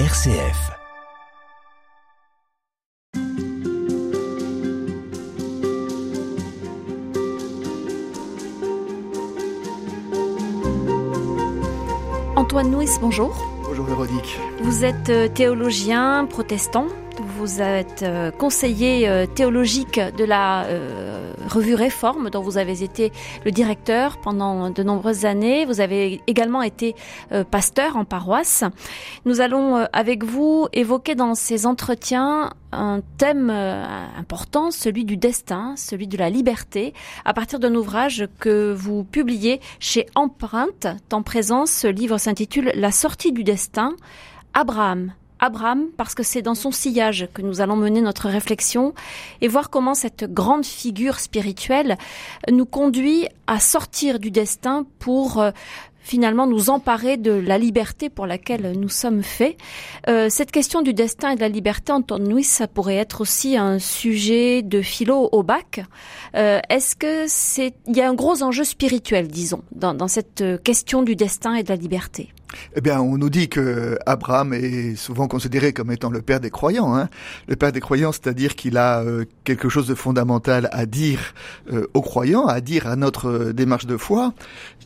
RCF. Antoine Nuis, bonjour. Bonjour Véronique. Vous êtes euh, théologien protestant. Vous êtes euh, conseiller euh, théologique de la revue Réforme, dont vous avez été le directeur pendant de nombreuses années. Vous avez également été pasteur en paroisse. Nous allons avec vous évoquer dans ces entretiens un thème important, celui du destin, celui de la liberté, à partir d'un ouvrage que vous publiez chez Empreinte. En présence, ce livre s'intitule La sortie du destin. Abraham. Abraham, parce que c'est dans son sillage que nous allons mener notre réflexion et voir comment cette grande figure spirituelle nous conduit à sortir du destin pour euh, finalement nous emparer de la liberté pour laquelle nous sommes faits. Euh, cette question du destin et de la liberté, Nuis, ça pourrait être aussi un sujet de philo au bac. Euh, est-ce que c'est, il y a un gros enjeu spirituel, disons, dans cette question du destin et de la liberté? Eh bien, on nous dit que Abraham est souvent considéré comme étant le père des croyants. Hein. Le père des croyants, c'est-à-dire qu'il a euh, quelque chose de fondamental à dire aux croyants, à dire à notre démarche de foi.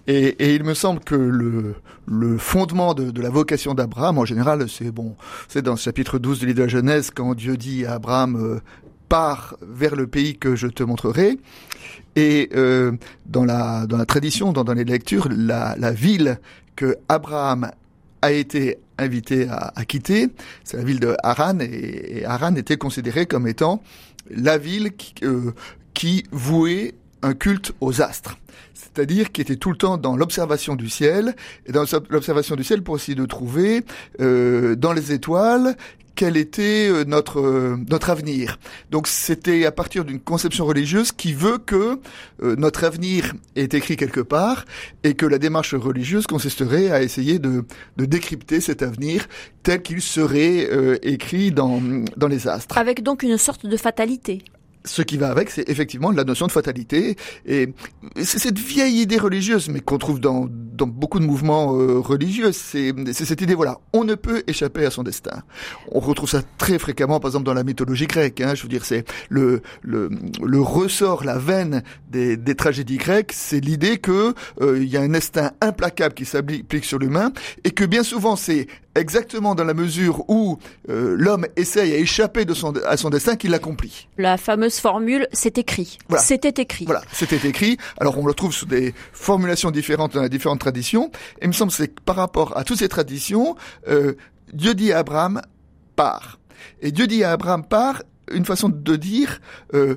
Et, il me semble que le, fondement de, la vocation d'Abraham, en général, c'est bon, c'est dans le chapitre 12 du livre de la Genèse, quand Dieu dit à Abraham, euh, pars vers le pays que je te montrerai. Et euh, dans, la, dans la tradition, dans, dans les lectures, la ville que Abraham a été invité à, quitter, c'est la ville de Haran, et, Haran était considéré comme étant la ville qui, euh, qui vouait un culte aux astres c'est-à-dire qui était tout le temps dans l'observation du ciel, et dans l'observation du ciel pour essayer de trouver euh, dans les étoiles quel était euh, notre euh, notre avenir. Donc c'était à partir d'une conception religieuse qui veut que euh, notre avenir est écrit quelque part et que la démarche religieuse consisterait à essayer de, de décrypter cet avenir tel qu'il serait euh, écrit dans dans les astres. Avec donc une sorte de fatalité ce qui va avec, c'est effectivement la notion de fatalité. Et c'est cette vieille idée religieuse, mais qu'on trouve dans, dans beaucoup de mouvements euh, religieux. C'est cette idée, voilà, on ne peut échapper à son destin. On retrouve ça très fréquemment, par exemple, dans la mythologie grecque. Hein, je veux dire, c'est le, le, le ressort, la veine des, des tragédies grecques, c'est l'idée que euh, il y a un destin implacable qui s'applique sur l'humain et que bien souvent c'est exactement dans la mesure où euh, l'homme essaye à échapper de son, à son destin qu'il l'accomplit. La fameuse formule, c'est écrit. Voilà. C'était écrit. Voilà, c'était écrit. Alors on le trouve sous des formulations différentes dans les différentes traditions. Et il me semble c'est que par rapport à toutes ces traditions, euh, Dieu dit à Abraham, pars. Et Dieu dit à Abraham, pars, une façon de dire, euh,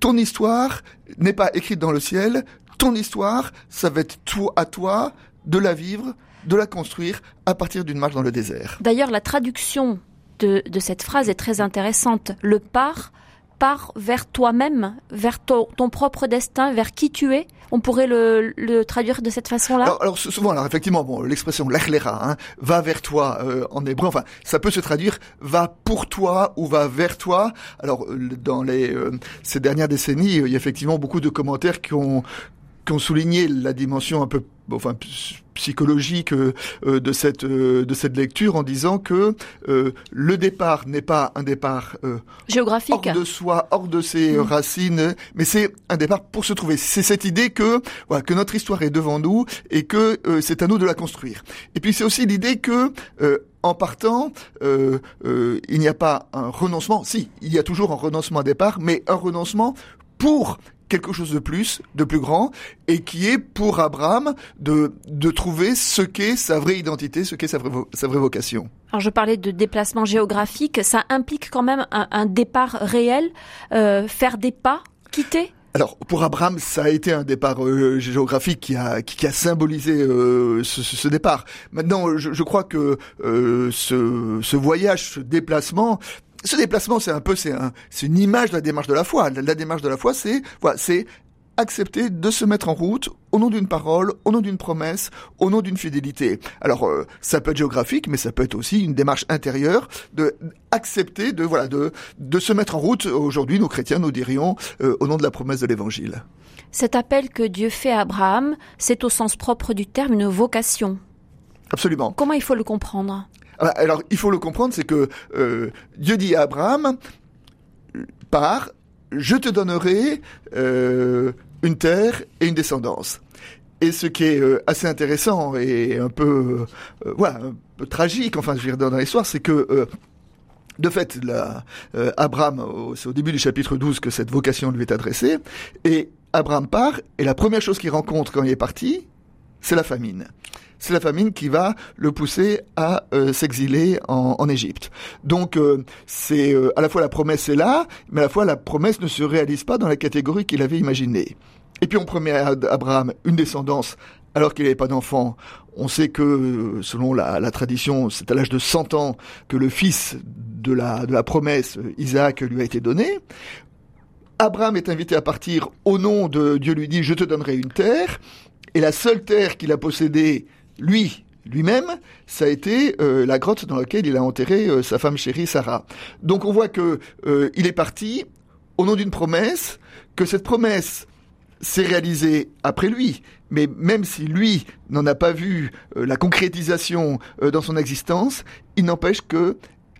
ton histoire n'est pas écrite dans le ciel, ton histoire, ça va être tout à toi de la vivre, de la construire à partir d'une marche dans le désert. D'ailleurs, la traduction de, de, cette phrase est très intéressante. Le part part vers toi-même, vers ton, ton, propre destin, vers qui tu es. On pourrait le, le traduire de cette façon-là? Alors, alors, souvent, alors effectivement, bon, l'expression l'echlera, hein, va vers toi euh, en hébreu. Enfin, ça peut se traduire va pour toi ou va vers toi. Alors, dans les euh, ces dernières décennies, il y a effectivement beaucoup de commentaires qui ont qui ont souligné la dimension un peu enfin psychologique euh, de cette euh, de cette lecture en disant que euh, le départ n'est pas un départ géographique hors de soi, hors de ses mmh. racines, mais c'est un départ pour se trouver. C'est cette idée que voilà que notre histoire est devant nous et que c'est à nous de la construire. Et puis c'est aussi l'idée que en partant, euh, euh, il n'y a pas un renoncement. Si, il y a toujours un renoncement à départ, mais un renoncement pour quelque chose de plus, de plus grand, et qui est pour Abraham de, de trouver ce qu'est sa vraie identité, ce qu'est sa vraie, sa vraie vocation. Alors je parlais de déplacement géographique, ça implique quand même un, un départ réel, euh, faire des pas, quitter? Alors pour Abraham, ça a été un départ euh, géographique qui a qui, qui a symbolisé euh, ce, ce, départ. Maintenant, je, je crois que euh, ce, ce voyage, ce déplacement, ce déplacement, c'est un peu, c'est un, c'est une image de la démarche de la foi. La, la démarche de la foi, c'est, voilà, c'est accepter de se mettre en route au nom d'une parole, au nom d'une promesse, au nom d'une fidélité. Alors euh, ça peut être géographique, mais ça peut être aussi une démarche intérieure de accepter de voilà de de se mettre en route. Aujourd'hui, nos chrétiens nous dirions euh, au nom de la promesse de l'Évangile. Cet appel que Dieu fait à Abraham, c'est au sens propre du terme une vocation. Absolument. Comment il faut le comprendre? Alors, il faut le comprendre, c'est que euh, Dieu dit à Abraham, par, je te donnerai euh, une terre et une descendance. Et ce qui est euh, assez intéressant et un peu, voilà, un peu tragique, enfin, je veux dire, dans l'histoire, c'est que de fait, Abraham, c'est au début du chapitre 12 que cette vocation lui est adressée, et Abraham part, et la première chose qu'il rencontre quand il est parti, c'est la famine. C'est la famine qui va le pousser à s'exiler en, en, Égypte. Donc c'est à la fois la promesse est là, mais à la fois la promesse ne se réalise pas dans la catégorie qu'il avait imaginée. Et puis on promet à Abraham une descendance alors qu'il n'avait pas d'enfant. On sait que, selon la, la tradition, c'est à l'âge de 100 ans que le fils de la, de la promesse, Isaac, lui a été donné. Abraham est invité à partir au nom de Dieu lui dit je te donnerai une terre et la seule terre qu'il a possédée lui lui-même ça a été euh, la grotte dans laquelle il a enterré euh, sa femme chérie Sarah. Donc on voit que euh, est parti au nom d'une promesse que cette promesse s'est réalisé après lui. Mais même si lui n'en a pas vu la concrétisation dans son existence, il n'empêche que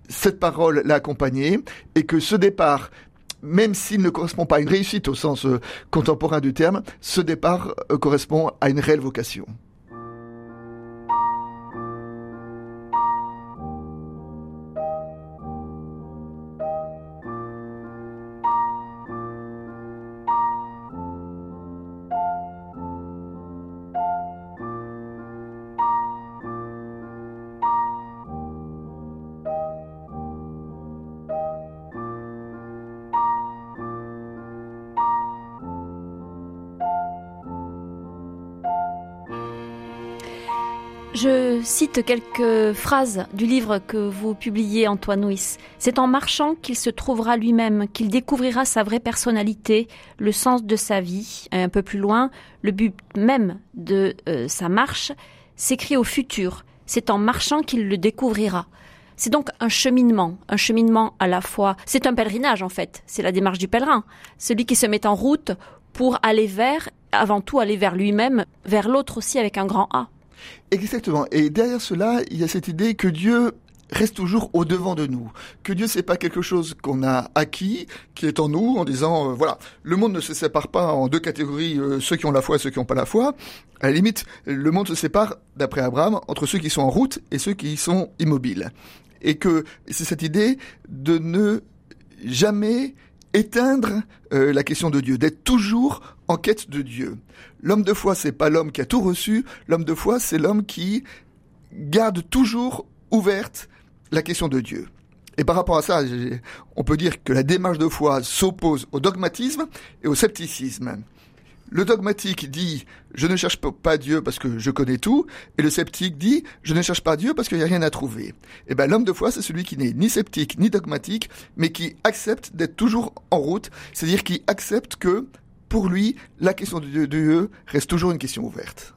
cette parole l'a accompagné et que ce départ, même s'il ne correspond pas à une réussite au sens contemporain du terme, ce départ correspond à une réelle vocation. Je cite quelques phrases du livre que vous publiez, Antoine Nuis. C'est en marchant qu'il se trouvera lui-même, qu'il découvrira sa vraie personnalité, le sens de sa vie. un peu plus loin, le but même de euh, sa marche s'écrit au futur. C'est en marchant qu'il le découvrira. C'est donc un cheminement, un cheminement à la fois. C'est un pèlerinage en fait. C'est la démarche du pèlerin, celui qui se met en route pour aller vers, avant tout aller vers lui-même, vers l'autre aussi avec un grand A. Exactement. Et derrière cela, il y a cette idée que Dieu reste toujours au devant de nous. Que Dieu c'est pas quelque chose qu'on a acquis, qui est en nous, en disant euh, voilà, le monde ne se sépare pas en deux catégories, euh, ceux qui ont la foi et ceux qui n'ont pas la foi. À la limite, le monde se sépare, d'après Abraham, entre ceux qui sont en route et ceux qui sont immobiles. Et que c'est cette idée de ne jamais éteindre euh, la question de Dieu, d'être toujours en quête de Dieu. L'homme de foi, c'est pas l'homme qui a tout reçu, l'homme de foi, c'est l'homme qui garde toujours ouverte la question de Dieu. Et par rapport à ça, on peut dire que la démarche de foi s'oppose au dogmatisme et au scepticisme. Le dogmatique dit je ne cherche pas Dieu parce que je connais tout, et le sceptique dit je ne cherche pas Dieu parce qu'il n'y a rien à trouver. Et eh ben l'homme de foi c'est celui qui n'est ni sceptique ni dogmatique, mais qui accepte d'être toujours en route, c'est-à-dire qui accepte que pour lui la question de Dieu reste toujours une question ouverte.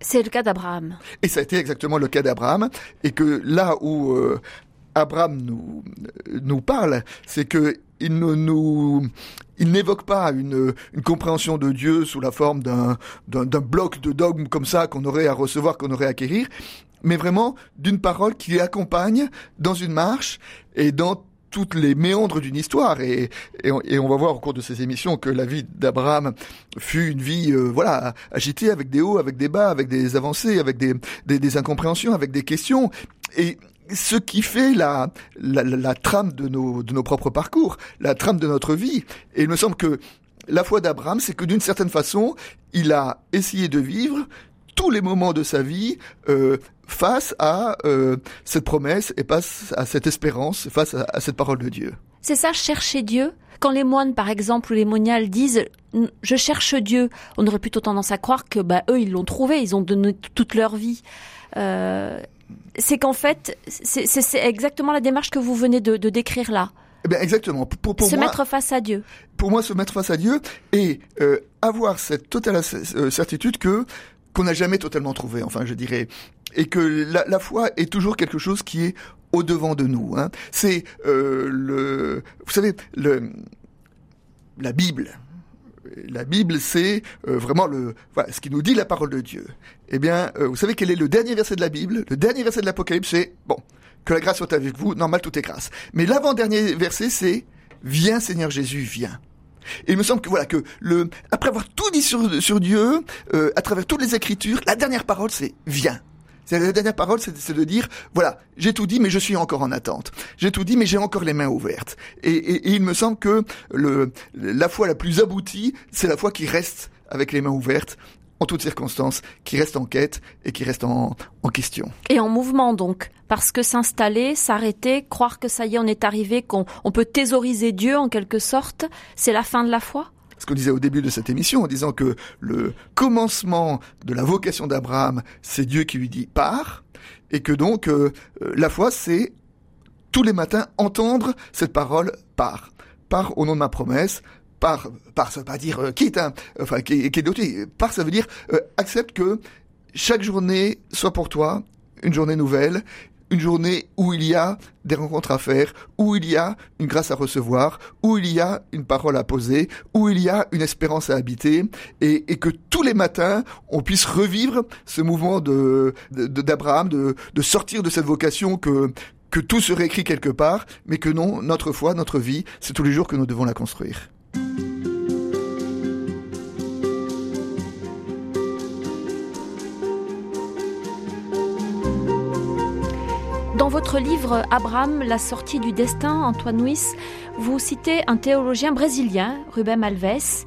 C'est le cas d'Abraham. Et ça a été exactement le cas d'Abraham, et que là où euh, Abraham nous nous parle, c'est que il ne nous, il n'évoque pas une, une compréhension de Dieu sous la forme d'un, d'un, bloc de dogmes comme ça qu'on aurait à recevoir, qu'on aurait à acquérir, mais vraiment d'une parole qui accompagne dans une marche et dans toutes les méandres d'une histoire et, et, on, va voir au cours de ces émissions que la vie d'Abraham fut une vie euh, voilà agitée avec des hauts, avec des bas, avec des avancées, avec des, des, des incompréhensions, avec des questions et ce qui fait la, la, trame de nos, de nos propres parcours, la trame de notre vie. Et il me semble que la foi d'Abraham, c'est que d'une certaine façon, il a essayé de vivre tous les moments de sa vie euh, face à euh, cette promesse et face à cette espérance, face à, cette parole de Dieu. C'est ça, chercher Dieu quand les moines, par exemple, ou les moniales disent je cherche Dieu, on aurait plutôt tendance à croire que bah eux ils l'ont trouvé, ils ont donné toute leur vie. Euh, c'est qu'en fait, c'est exactement la démarche que vous venez de, décrire là. Eh bien, exactement. Pour, se mettre face à Dieu. Pour moi, se mettre face à Dieu et euh, avoir cette totale certitude que qu'on n'a jamais totalement trouvé. Enfin, je dirais, et que la, foi est toujours quelque chose qui est au devant de nous. Hein. C'est euh, le, vous savez, le la Bible la Bible, c'est euh, vraiment le, voilà, ce qui nous dit la parole de Dieu. Eh bien, euh, vous savez quel est le dernier verset de la Bible? Le dernier verset de l'Apocalypse, c'est, bon, que la grâce soit avec vous. Normal, tout est grâce. Mais l'avant-dernier verset, c'est Viens Seigneur Jésus, viens. Et il me semble que voilà que le après avoir tout dit sur, sur Dieu, euh, à travers toutes les Écritures, la dernière parole c'est viens. La dernière parole, c'est de dire, voilà, j'ai tout dit, mais je suis encore en attente. J'ai tout dit, mais j'ai encore les mains ouvertes. Et, et, et, il me semble que le, la foi la plus aboutie, c'est la foi qui reste avec les mains ouvertes en toutes circonstances, qui reste en quête et qui reste en, en question. Et en mouvement donc, parce que s'installer, s'arrêter, croire que ça y est, on est arrivé, qu'on on peut thésauriser Dieu en quelque sorte, c'est la fin de la foi? Ce qu'on disait au début de cette émission, en disant que le commencement de la vocation d'Abraham, c'est Dieu qui lui dit pars, et que donc euh, la foi, c'est tous les matins entendre cette parole pars, pars au nom de ma promesse, par, par ça veut pas dire euh, quitte, hein, enfin qui, qui est par ça veut dire euh, accepte que chaque journée soit pour toi une journée nouvelle, une journée où il y a des rencontres à faire, où il y a une grâce à recevoir, où il y a une parole à poser, où il y a une espérance à habiter, et, et que tous les matins, on puisse revivre ce mouvement de d'Abraham, de, de, de, sortir de cette vocation que que tout serait écrit quelque part, mais que non, notre foi, notre vie, c'est tous les jours que nous devons la construire. Dans votre livre Abraham, la sortie du destin, Antoine Nuis, vous citez un théologien brésilien, Rubem Alves.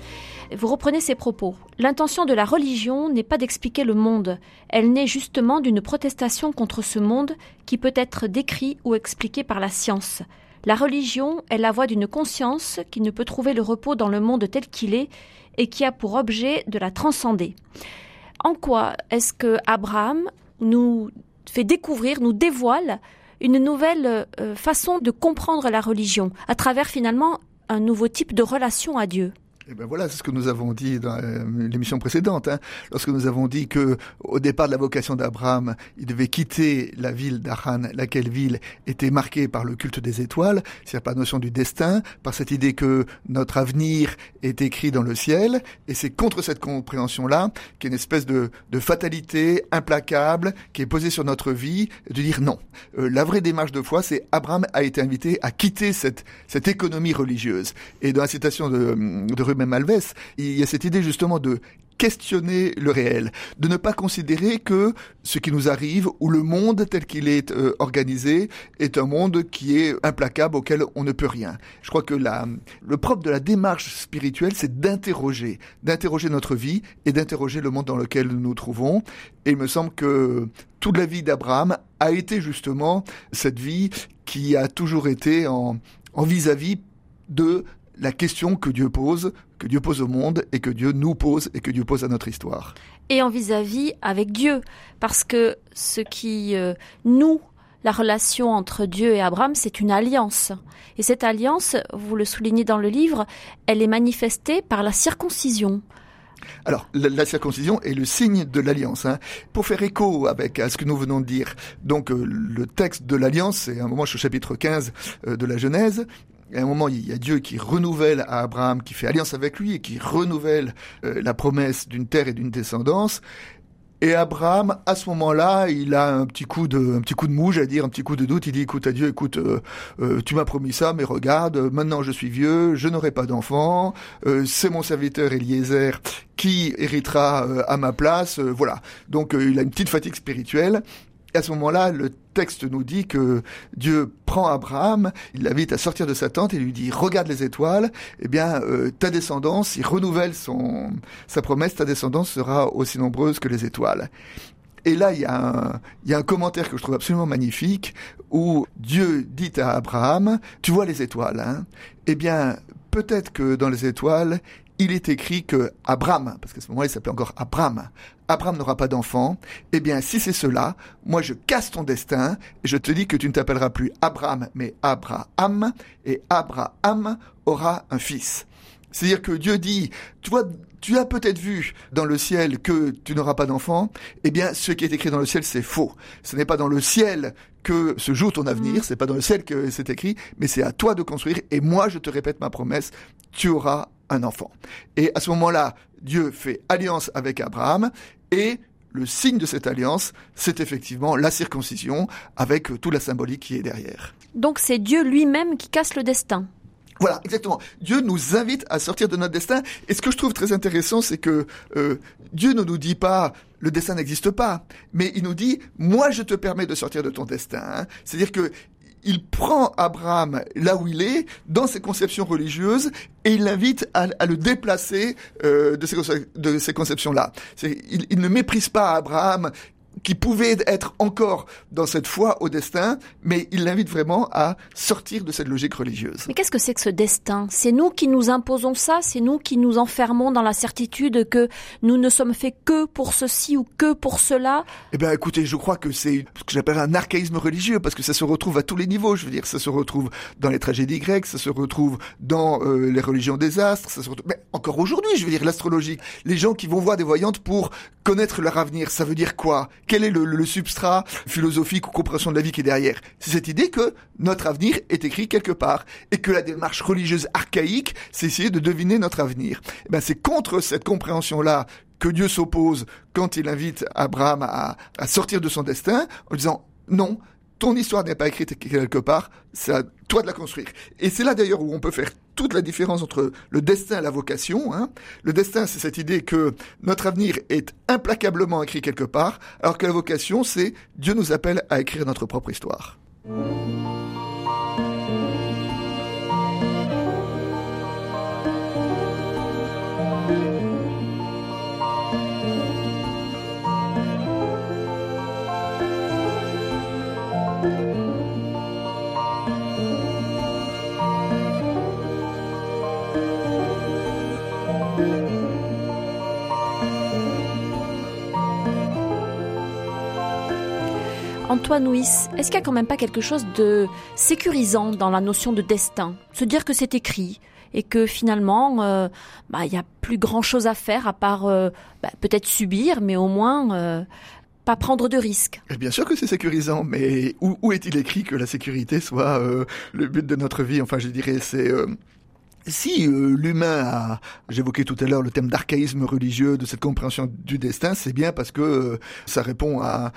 Vous reprenez ses propos. L'intention de la religion n'est pas d'expliquer le monde. Elle naît justement d'une protestation contre ce monde qui peut être décrit ou expliqué par la science. La religion est la voix d'une conscience qui ne peut trouver le repos dans le monde tel qu'il est et qui a pour objet de la transcender. En quoi est-ce que Abraham nous fait découvrir, nous dévoile une nouvelle euh, façon de comprendre la religion, à travers finalement un nouveau type de relation à Dieu? Eh ben voilà, c'est ce que nous avons dit dans euh, l'émission précédente, hein, lorsque nous avons dit que au départ de la vocation d'Abraham, il devait quitter la ville d'Aran, laquelle ville était marquée par le culte des étoiles, c'est-à-dire par la notion du destin, par cette idée que notre avenir est écrit dans le ciel, et c'est contre cette compréhension-là a une espèce de, de, fatalité implacable qui est posée sur notre vie, de dire non. Euh, la vraie démarche de foi, c'est Abraham a été invité à quitter cette, cette économie religieuse. Et dans la citation de, de même Alves, il y a cette idée justement de questionner le réel, de ne pas considérer que ce qui nous arrive ou le monde tel qu'il est euh, organisé est un monde qui est implacable auquel on ne peut rien. Je crois que la, le propre de la démarche spirituelle, c'est d'interroger, d'interroger notre vie et d'interroger le monde dans lequel nous nous trouvons. Et il me semble que toute la vie d'Abraham a été justement cette vie qui a toujours été en vis-à-vis -vis de la question que Dieu pose, que Dieu pose au monde et que Dieu nous pose et que Dieu pose à notre histoire. Et en vis-à-vis avec Dieu, parce que ce qui euh, nous la relation entre Dieu et Abraham, c'est une alliance. Et cette alliance, vous le soulignez dans le livre, elle est manifestée par la circoncision. Alors, la, circoncision est le signe de l'alliance. Hein. Pour faire écho avec à ce que nous venons de dire, donc euh, le texte de l'alliance, c'est un moment, au chapitre 15 euh, de la Genèse, à un moment, il y a Dieu qui renouvelle à Abraham, qui fait alliance avec lui et qui renouvelle euh, la promesse d'une terre et d'une descendance. Et Abraham, à ce moment-là, il a un petit coup de, un petit coup de mou, à dire, un petit coup de doute. Il dit, écoute à Dieu, écoute, euh, euh, tu m'as promis ça, mais regarde, maintenant je suis vieux, je n'aurai pas d'enfant, c'est mon serviteur Eliezer qui héritera à ma place, voilà. Donc il a une petite fatigue spirituelle. Et à ce moment-là, le texte nous dit que Dieu prend Abraham, il l'invite à sortir de sa tente et lui dit regarde les étoiles. Eh bien, euh, ta descendance, il renouvelle son sa promesse, ta descendance sera aussi nombreuse que les étoiles. Et là, il y, a un, commentaire que je trouve absolument magnifique où Dieu dit à Abraham, tu vois les étoiles, hein? Eh bien, peut-être que dans les étoiles, il est écrit que Abraham, parce qu'à ce moment-là il s'appelait encore Abraham, Abraham n'aura pas d'enfant, eh bien si c'est cela, moi je casse ton destin et je te dis que tu ne t'appelleras plus Abraham mais Abraham et Abraham aura un fils. C'est-à-dire que Dieu dit, tu vois, tu as peut-être vu dans le ciel que tu n'auras pas d'enfant, eh bien ce qui est écrit dans le ciel c'est faux. Ce n'est pas dans le ciel que se joue ton avenir, mm. c'est pas dans le ciel que c'est écrit, mais c'est à toi de construire et moi je te répète ma promesse, tu auras un enfant. Et à ce moment-là, Dieu fait alliance avec Abraham et le signe de cette alliance, c'est effectivement la circoncision avec toute la symbolique qui est derrière. Donc c'est Dieu lui-même qui casse le destin. Voilà, exactement. Dieu nous invite à sortir de notre destin. Et ce que je trouve très intéressant, c'est que euh, Dieu ne nous dit pas le destin n'existe pas, mais il nous dit moi je te permets de sortir de ton destin. C'est-à-dire que il prend Abraham là où il est, dans ses conceptions religieuses, et il l'invite à, le déplacer euh, de ces, conceptions-là. Il, ne méprise pas Abraham qui pouvait être encore dans cette foi au destin, mais il l'invite vraiment à sortir de cette logique religieuse. Mais qu'est-ce que c'est que ce destin? C'est nous qui nous imposons ça, c'est nous qui nous enfermons dans la certitude que nous ne sommes faits que pour ceci ou que pour cela? Eh bien écoutez, je crois que c'est ce que j'appelle un archaïsme religieux, parce que ça se retrouve à tous les niveaux, je veux dire, ça se retrouve dans les tragédies grecques, ça se retrouve dans euh, les religions des astres, ça se retrouve... mais encore aujourd'hui, je veux dire, l'astrologie, les gens qui vont voir des voyantes pour connaître leur avenir, ça veut dire quoi? Quel est le, substrat philosophique ou compréhension de la vie qui est derrière C'est cette idée que notre avenir est écrit quelque part et que la démarche religieuse archaïque, c'est essayer de deviner notre avenir. Eh ben, c'est contre cette compréhension-là que Dieu s'oppose quand il invite Abraham à, à sortir de son destin en disant non, ton histoire n'est pas écrite quelque part, c'est à toi de la construire. Et c'est là d'ailleurs où on peut faire toute la différence entre le destin et la vocation. Hein. Le destin, c'est cette idée que notre avenir est implacablement écrit quelque part, alors que la vocation, c'est Dieu nous appelle à écrire notre propre histoire. Antoine Nuis, est-ce qu'il n'y a quand même pas quelque chose de sécurisant dans la notion de destin? Se dire que c'est écrit et que finalement, euh, bah, il n'y a plus grand-chose à faire à part euh, bah, peut-être subir, mais au moins euh, pas prendre de risques. Bien sûr que c'est sécurisant, mais où, où est-il écrit que la sécurité soit le but de notre vie? Enfin, je dirais, c'est si l'humain a, j'évoquais tout à l'heure le thème d'archaïsme religieux, de cette compréhension du destin, c'est bien parce que ça répond à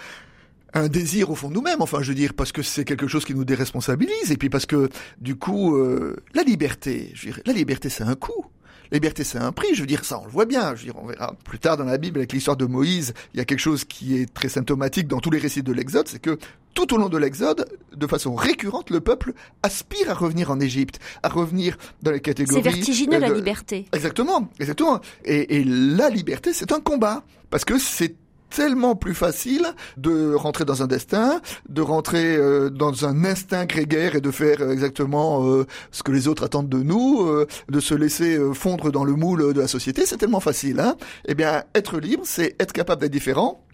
un désir au fond de nous-mêmes, enfin je veux dire, parce que c'est quelque chose qui nous déresponsabilise, et puis parce que du coup, euh, la liberté, je veux dire, la liberté c'est un coût. La liberté, c'est un prix. Je veux dire, ça, on le voit bien. Je veux dire, on verra plus tard dans la Bible avec l'histoire de Moïse. Il y a quelque chose qui est très symptomatique dans tous les récits de l'Exode, c'est que tout au long de l'Exode, de façon récurrente, le peuple aspire à revenir en Égypte, à revenir dans les catégories. C'est vertigineux la liberté. Exactement, exactement. Et, et la liberté, c'est un combat parce que c'est tellement plus facile de rentrer dans un destin, de rentrer euh, dans un instinct grégaire et de faire exactement euh, ce que les autres attendent de nous, euh, de se laisser fondre dans le moule de la société, c'est tellement facile. Hein eh bien, être libre, c'est être capable d'être différent.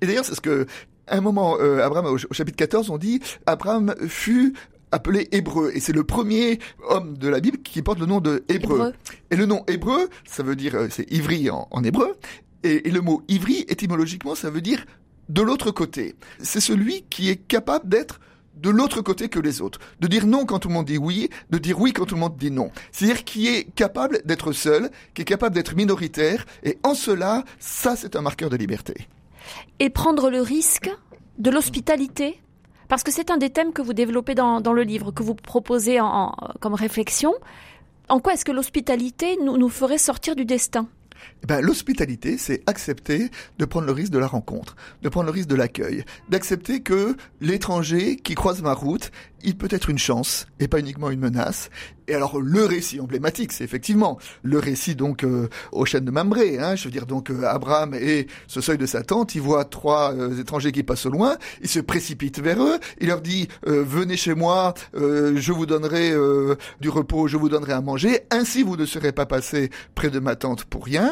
Et d'ailleurs, c'est ce que à un moment, Abraham, au, chapitre 14, on dit, Abraham fut appelé hébreu et c'est le premier homme de la Bible qui porte le nom de hébreu. Et le nom hébreu, ça veut dire c'est ivri en, en hébreu et, le mot ivri, étymologiquement, ça veut dire de l'autre côté. C'est celui qui est capable d'être de l'autre côté que les autres, de dire non quand tout le monde dit oui, de dire oui quand tout le monde dit non. C'est-à-dire qui est capable d'être seul, qui est capable d'être minoritaire, et en cela, ça c'est un marqueur de liberté. Et prendre le risque de l'hospitalité? Parce que c'est un des thèmes que vous développez dans, le livre, que vous proposez comme réflexion. En quoi est-ce que l'hospitalité nous ferait sortir du destin? Ben, l'hospitalité, c'est accepter de prendre le risque de la rencontre, de prendre le risque de l'accueil, d'accepter que l'étranger qui croise ma route, il peut être une chance et pas uniquement une menace. Et alors le récit emblématique, c'est effectivement le récit donc euh, aux chaînes de Mambré. Hein, je veux dire donc euh, Abraham et ce seuil de sa tente, il voit trois euh, étrangers qui passent au loin, il se précipite vers eux, il leur dit venez chez moi, je vous donnerai du repos, je vous donnerai à manger, ainsi vous ne serez pas passé près de ma tente pour rien.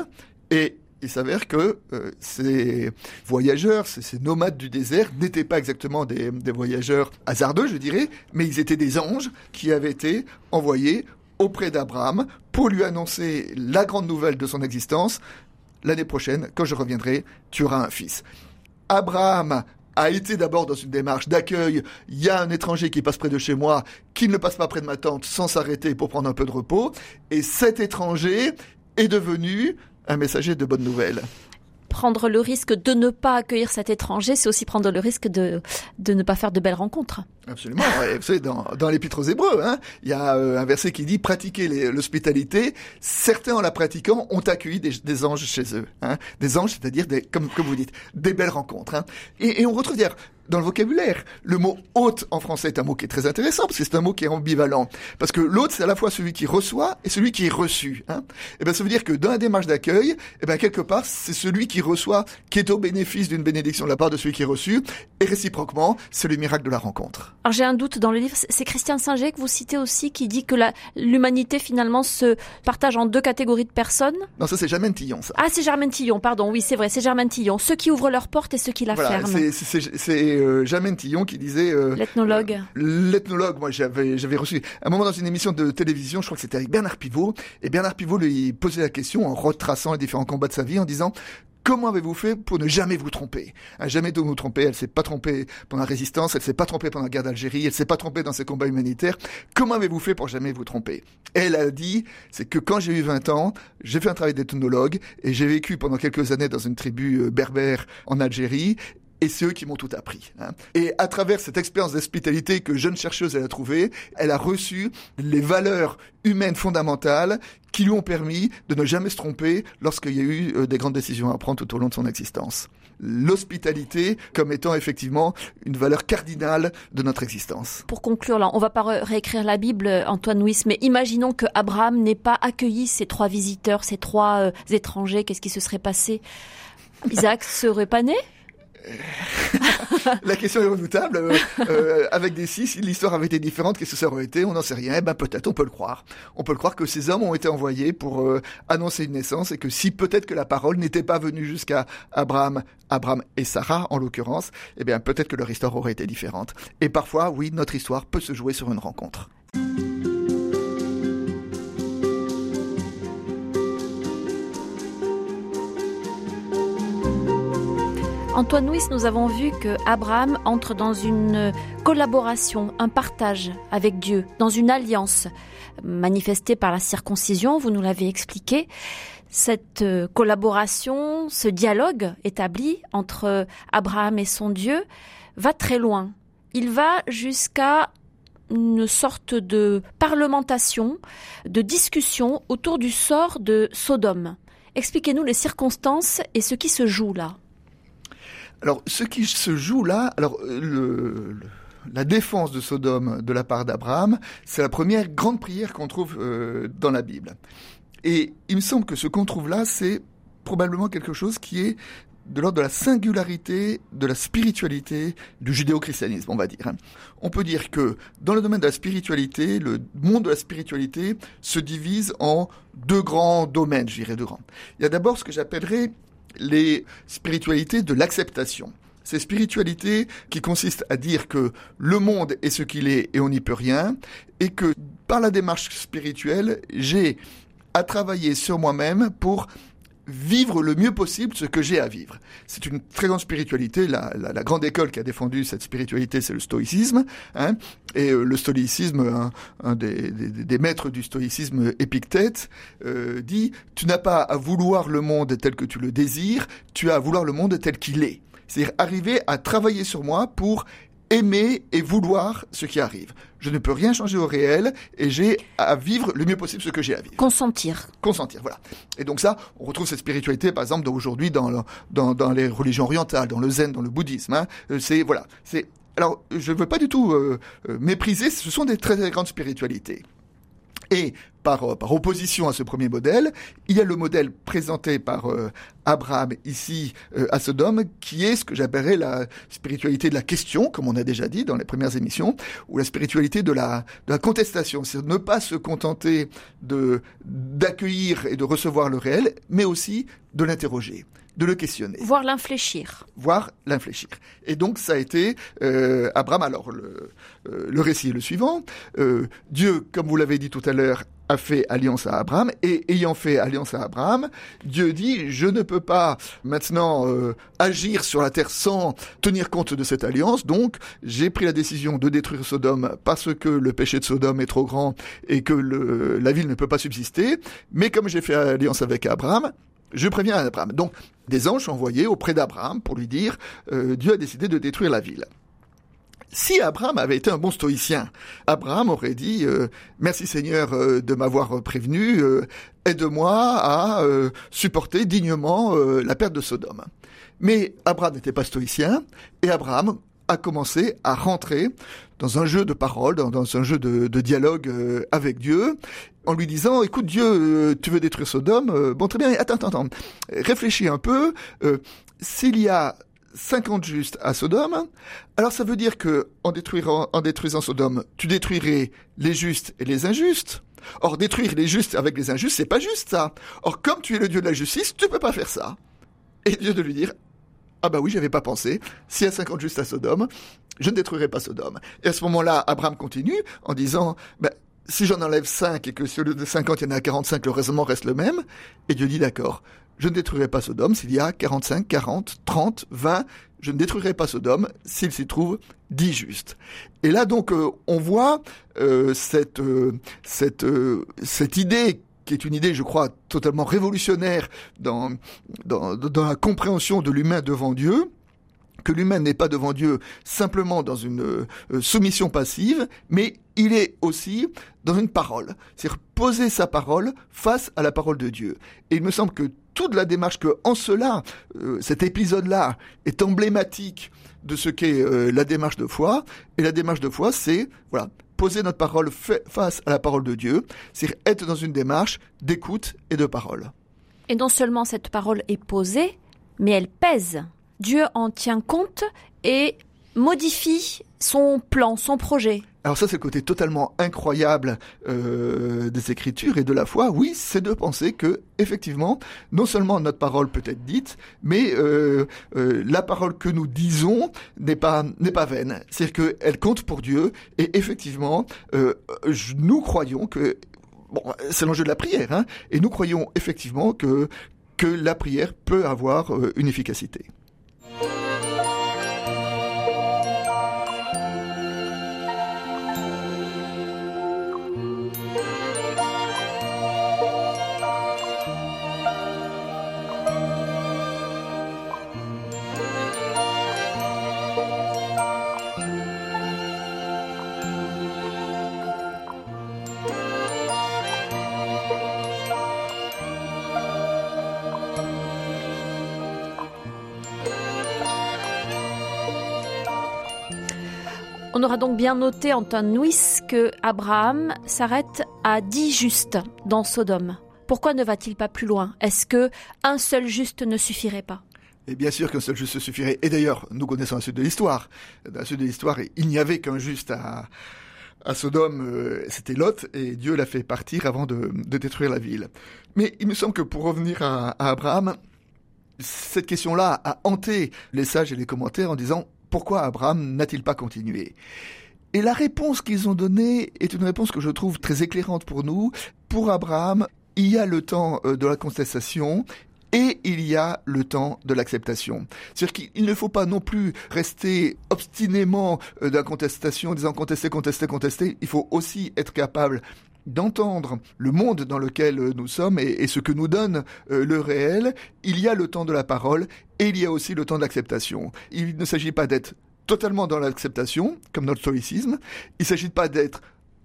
Et il s'avère que euh, ces voyageurs, ces, nomades du désert, n'étaient pas exactement des, voyageurs hasardeux, je dirais, mais ils étaient des anges qui avaient été envoyés auprès d'Abraham pour lui annoncer la grande nouvelle de son existence. L'année prochaine, quand je reviendrai, tu auras un fils. Abraham a été d'abord dans une démarche d'accueil. Il y a un étranger qui passe près de chez moi, qui ne passe pas près de ma tente sans s'arrêter pour prendre un peu de repos. Et cet étranger est devenu un messager de bonnes nouvelles. prendre le risque de ne pas accueillir cet étranger, c'est aussi prendre le risque de, de ne pas faire de belles rencontres. Absolument. Vous savez, dans, dans l'Épître aux Hébreux, hein, il y a euh, un verset qui dit pratiquer l'hospitalité. Certains, en la pratiquant, ont accueilli des, des anges chez eux. Hein. Des anges, c'est-à-dire, comme, comme vous dites, des belles rencontres. Hein. Et, et on retrouve dire dans le vocabulaire. Le mot hôte en français est un mot qui est très intéressant parce que c'est un mot qui est ambivalent. Parce que l'hôte, c'est à la fois celui qui reçoit et celui qui est reçu. Hein. Et eh ben, ça veut dire que dans la démarche d'accueil, et eh ben, quelque part, c'est celui qui reçoit qui est au bénéfice d'une bénédiction de la part de celui qui est reçu. Et réciproquement, c'est le miracle de la rencontre. Alors j'ai un doute dans le livre, c'est Christian Singer que vous citez aussi qui dit que l'humanité finalement se partage en deux catégories de personnes. Non, ça c'est Germaine Tillon, ça. Ah, c'est Germaine Tillon, pardon. Oui, c'est vrai, c'est Germaine Tillon. Ceux qui ouvrent leurs portes et ceux qui la voilà, ferment. C'est euh, Tillon qui disait... Euh, l'ethnologue. Euh, l'ethnologue, moi j'avais j'avais reçu un moment dans une émission de télévision, je crois que c'était avec Bernard Pivot, et Bernard Pivot lui posait la question en retraçant les différents combats de sa vie en disant Comment avez-vous fait pour ne jamais vous tromper? À Jamais de vous tromper. Elle s'est pas trompée pendant la résistance, elle s'est pas trompée pendant la guerre d'Algérie, elle s'est pas trompée dans ses combats humanitaires. Comment avez-vous fait pour jamais vous tromper? Elle a dit, c'est que quand j'ai eu 20 ans, j'ai fait un travail d'ethnologue et j'ai vécu pendant quelques années dans une tribu euh, berbère en Algérie et c'est eux qui m'ont tout appris. Hein. Et à travers cette expérience d'hospitalité que jeune chercheuse elle a trouvée, elle a reçu les valeurs humaines fondamentales qui lui ont permis de ne jamais se tromper lorsqu'il y a eu euh, des grandes décisions à prendre tout au long de son existence. L'hospitalité comme étant effectivement une valeur cardinale de notre existence. Pour conclure, là, on va pas réécrire la Bible, Antoine Nuis, mais imaginons que Abraham n'ait pas accueilli ces trois visiteurs, ces trois euh, étrangers. Qu'est-ce qui se serait passé? Isaac serait pas né? la question est redoutable. Euh, euh, avec des six, si l'histoire avait été différente, qu'est-ce que ça aurait été On n'en sait rien. Eh ben peut-être, on peut le croire. On peut le croire que ces hommes ont été envoyés pour euh, annoncer une naissance et que si peut-être que la parole n'était pas venue jusqu'à Abraham, Abraham et Sarah en l'occurrence, eh bien peut-être que leur histoire aurait été différente. Et parfois, oui, notre histoire peut se jouer sur une rencontre. Antoine Nuis, nous avons vu que Abraham entre dans une collaboration, un partage avec Dieu, dans une alliance manifestée par la circoncision, vous nous l'avez expliqué. Cette euh, collaboration, ce dialogue établi entre Abraham et son Dieu va très loin. Il va jusqu'à une sorte de parlementation, de discussion autour du sort de Sodome. Expliquez-nous les circonstances et ce qui se joue là. Alors, ce qui se joue là, alors le, la défense de Sodome de la part d'Abraham, c'est la première grande prière qu'on trouve euh, dans la Bible. Et il me semble que ce qu'on trouve là, c'est probablement quelque chose qui est de l'ordre de la singularité de la spiritualité du judéo-christianisme, on va dire. On peut dire que dans le domaine de la spiritualité, le monde de la spiritualité se divise en deux grands domaines, je dirais deux grands. Il y a d'abord ce que j'appellerais les spiritualités de l'acceptation. Ces spiritualités qui consistent à dire que le monde est ce qu'il est et on n'y peut rien, et que par la démarche spirituelle, j'ai à travailler sur moi-même pour vivre le mieux possible ce que j'ai à vivre. C'est une très grande spiritualité. La, la, grande école qui a défendu cette spiritualité, c'est le stoïcisme. Hein, et euh, le stoïcisme, un, des, des, maîtres du stoïcisme, Épictète, euh, dit Tu n'as pas à vouloir le monde tel que tu le désires, tu as à vouloir le monde tel qu'il est. C'est-à-dire arriver à travailler sur moi pour aimer et vouloir ce qui arrive. Je ne peux rien changer au réel et j'ai à vivre le mieux possible ce que j'ai à vivre. Consentir. Consentir, voilà. Et donc ça, on retrouve cette spiritualité, par exemple, aujourd'hui dans, dans, dans les religions orientales, dans le zen, dans le bouddhisme. Hein. Euh, c'est voilà, c'est alors je ne veux pas du tout euh, euh, mépriser. Ce sont des très, très grandes spiritualités. Et par, par, opposition à ce premier modèle, il y a le modèle présenté par euh, Abraham ici euh, à Sodome, qui est ce que j'appellerais la spiritualité de la question, comme on a déjà dit dans les premières émissions, ou la spiritualité de la, de la contestation, c'est ne pas se contenter d'accueillir et de recevoir le réel, mais aussi de l'interroger de le questionner. Voir l'infléchir. Voir l'infléchir. Et donc ça a été euh, Abraham. Alors le, euh, le récit est le suivant. Euh, Dieu, comme vous l'avez dit tout à l'heure, a fait alliance à Abraham et ayant fait alliance à Abraham, Dieu dit je ne peux pas maintenant euh, agir sur la terre sans tenir compte de cette alliance. Donc j'ai pris la décision de détruire Sodome parce que le péché de Sodome est trop grand et que le, la ville ne peut pas subsister. Mais comme j'ai fait alliance avec Abraham, je préviens Abraham. Donc des anges envoyés auprès d'Abraham pour lui dire euh, Dieu a décidé de détruire la ville. Si Abraham avait été un bon stoïcien, Abraham aurait dit euh, Merci Seigneur euh, de m'avoir prévenu, aide-moi à supporter dignement la perte de Sodome. Mais Abraham n'était pas stoïcien, et Abraham a commencé à rentrer dans un jeu de paroles, dans, un jeu de, dialogue avec Dieu, en lui disant écoute Dieu, tu veux détruire Sodome Bon très bien, attends, attends, attends, réfléchis un peu. S'il y a 50 justes à Sodome, alors ça veut dire que en détruisant, en détruisant Sodome, tu détruirais les justes et les injustes. Or, détruire les justes avec les injustes, c'est pas juste ça. Or, comme tu es le Dieu de la justice, tu peux pas faire ça. Et Dieu de lui dire, ah bah oui, j'avais pas pensé. S'il y a 50 justes à Sodome, je ne détruirai pas Sodome. Et à ce moment-là, Abraham continue en disant, bah, si j'en enlève 5 et que sur le de 50, il y en a 45, le raisonnement reste le même. Et Dieu dit, d'accord, je ne détruirai pas Sodome s'il y a 45, 40, 30, 20. Je ne détruirai pas Sodome s'il s'y trouve 10 justes. Et là donc euh, on voit euh, cette euh, cette cette idée qui est une idée, je crois, totalement révolutionnaire dans dans, la compréhension de l'humain devant Dieu que l'humain n'est pas devant Dieu simplement dans une soumission passive, mais il est aussi dans une parole. C'est-à-dire poser sa parole face à la parole de Dieu. Et il me semble que toute la démarche que, en cela, euh, cet épisode-là est emblématique de ce qu'est euh, la démarche de foi. Et la démarche de foi, c'est, voilà, poser notre parole face à la parole de Dieu, c'est être dans une démarche d'écoute et de parole. Et non seulement cette parole est posée, mais elle pèse. Dieu en tient compte et modifie son plan, son projet. Alors ça, c'est le côté totalement incroyable euh, des Écritures et de la foi. Oui, c'est de penser que, effectivement, non seulement notre parole peut être dite, mais euh, euh, la parole que nous disons n'est pas vaine. C'est-à-dire qu'elle compte pour Dieu. Et effectivement, nous croyons que bon, c'est l'enjeu de la prière, hein, et nous croyons effectivement que la prière peut avoir une efficacité. On aura donc bien noté, Anton Nuis, que Abraham s'arrête à dix justes dans Sodome. Pourquoi ne va-t-il pas plus loin? Est-ce que un seul juste ne suffirait pas? Et bien sûr qu'un seul juste suffirait. Et d'ailleurs, nous connaissons la suite de l'histoire. La suite de l'histoire, il n'y avait qu'un juste à, à Sodome, euh, c'était Lot, et Dieu l'a fait partir avant de, détruire la ville. Mais il me semble que pour revenir à Abraham, cette question-là a hanté les sages et les commentaires en disant pourquoi Abraham n'a-t-il pas continué? Et la réponse qu'ils ont donnée est une réponse que je trouve très éclairante pour nous. Pour Abraham, il y a le temps euh, de la contestation et il y a le temps de l'acceptation. C'est-à-dire qu'il ne faut pas non plus rester obstinément euh, dans la contestation, en disant contester, contester, contester. Il faut aussi être capable d'entendre le monde dans lequel euh, nous sommes et, ce que nous donne euh, le réel, il y a le temps de la parole et il y a aussi le temps de l'acceptation. Il ne s'agit pas d'être totalement dans l'acceptation, comme notre stoïcisme, il ne s'agit pas d'être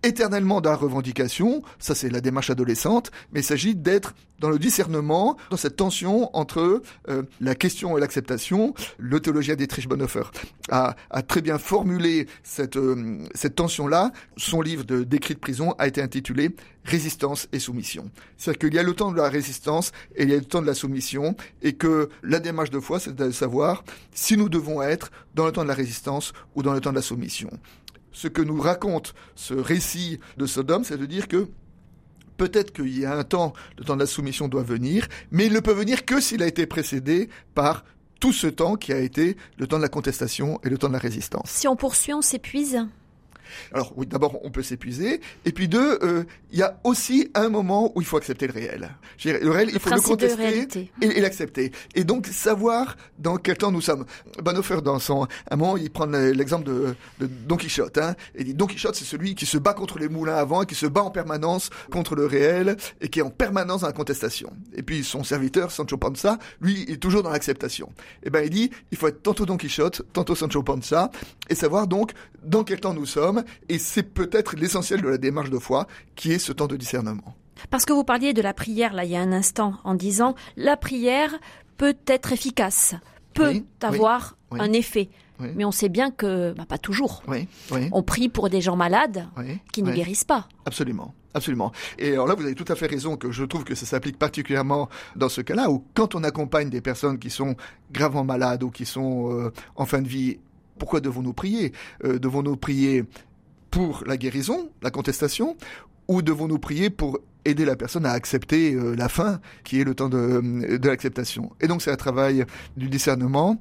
éternellement dans la revendication, ça c'est la démarche adolescente, mais il s'agit d'être dans le discernement, dans cette tension entre euh, la question et l'acceptation. Le théologien Dietrich Bonhoeffer a, a très bien formulé cette, euh, cette tension-là. Son livre de d'écrit de prison a été intitulé Résistance et soumission. C'est-à-dire qu'il y a le temps de la résistance et il y a le temps de la soumission et que la démarche de foi, c'est de savoir si nous devons être dans le temps de la résistance ou dans le temps de la soumission ce que nous raconte ce récit de Sodome, c'est de dire que peut-être qu'il y a un temps, le temps de la soumission doit venir, mais il ne peut venir que s'il a été précédé par tout ce temps qui a été le temps de la contestation et le temps de la résistance. Si on poursuit, on s'épuise Alors oui, d'abord on peut s'épuiser, et puis deux, euh, il y a aussi un moment où il faut accepter le réel. le réel, il faut le contester et, l'accepter. Et donc savoir dans quel temps nous sommes. Bonhoeffer, dans son un moment, il prend l'exemple de, de, Don Quichotte. Hein, et dit Don Quichotte, c'est celui qui se bat contre les moulins avant, qui se bat en permanence contre le réel et qui est en permanence dans la contestation. Et puis son serviteur Sancho Panza, lui, est toujours dans l'acceptation. Et eh ben il dit, il faut être tantôt Don Quichotte, tantôt Sancho Panza, et savoir donc dans quel temps nous sommes et c'est peut-être l'essentiel de la démarche de foi, qui est ce temps de discernement. Parce que vous parliez de la prière, là, il y a un instant, en disant, la prière peut être efficace, peut avoir un effet. Mais on sait bien que, bah, pas toujours. On prie pour des gens malades qui ne guérissent pas. Absolument. Absolument. Et alors là, vous avez tout à fait raison que je trouve que ça s'applique particulièrement dans ce cas-là où quand on accompagne des personnes qui sont gravement malades ou qui sont euh, en fin de vie, pourquoi devons-nous prier? Euh, Devons-nous prier pour la guérison, la contestation, ou devons-nous prier pour aider la personne à accepter euh, la fin, qui est le temps de, de l'acceptation? Et donc c'est un travail du discernement.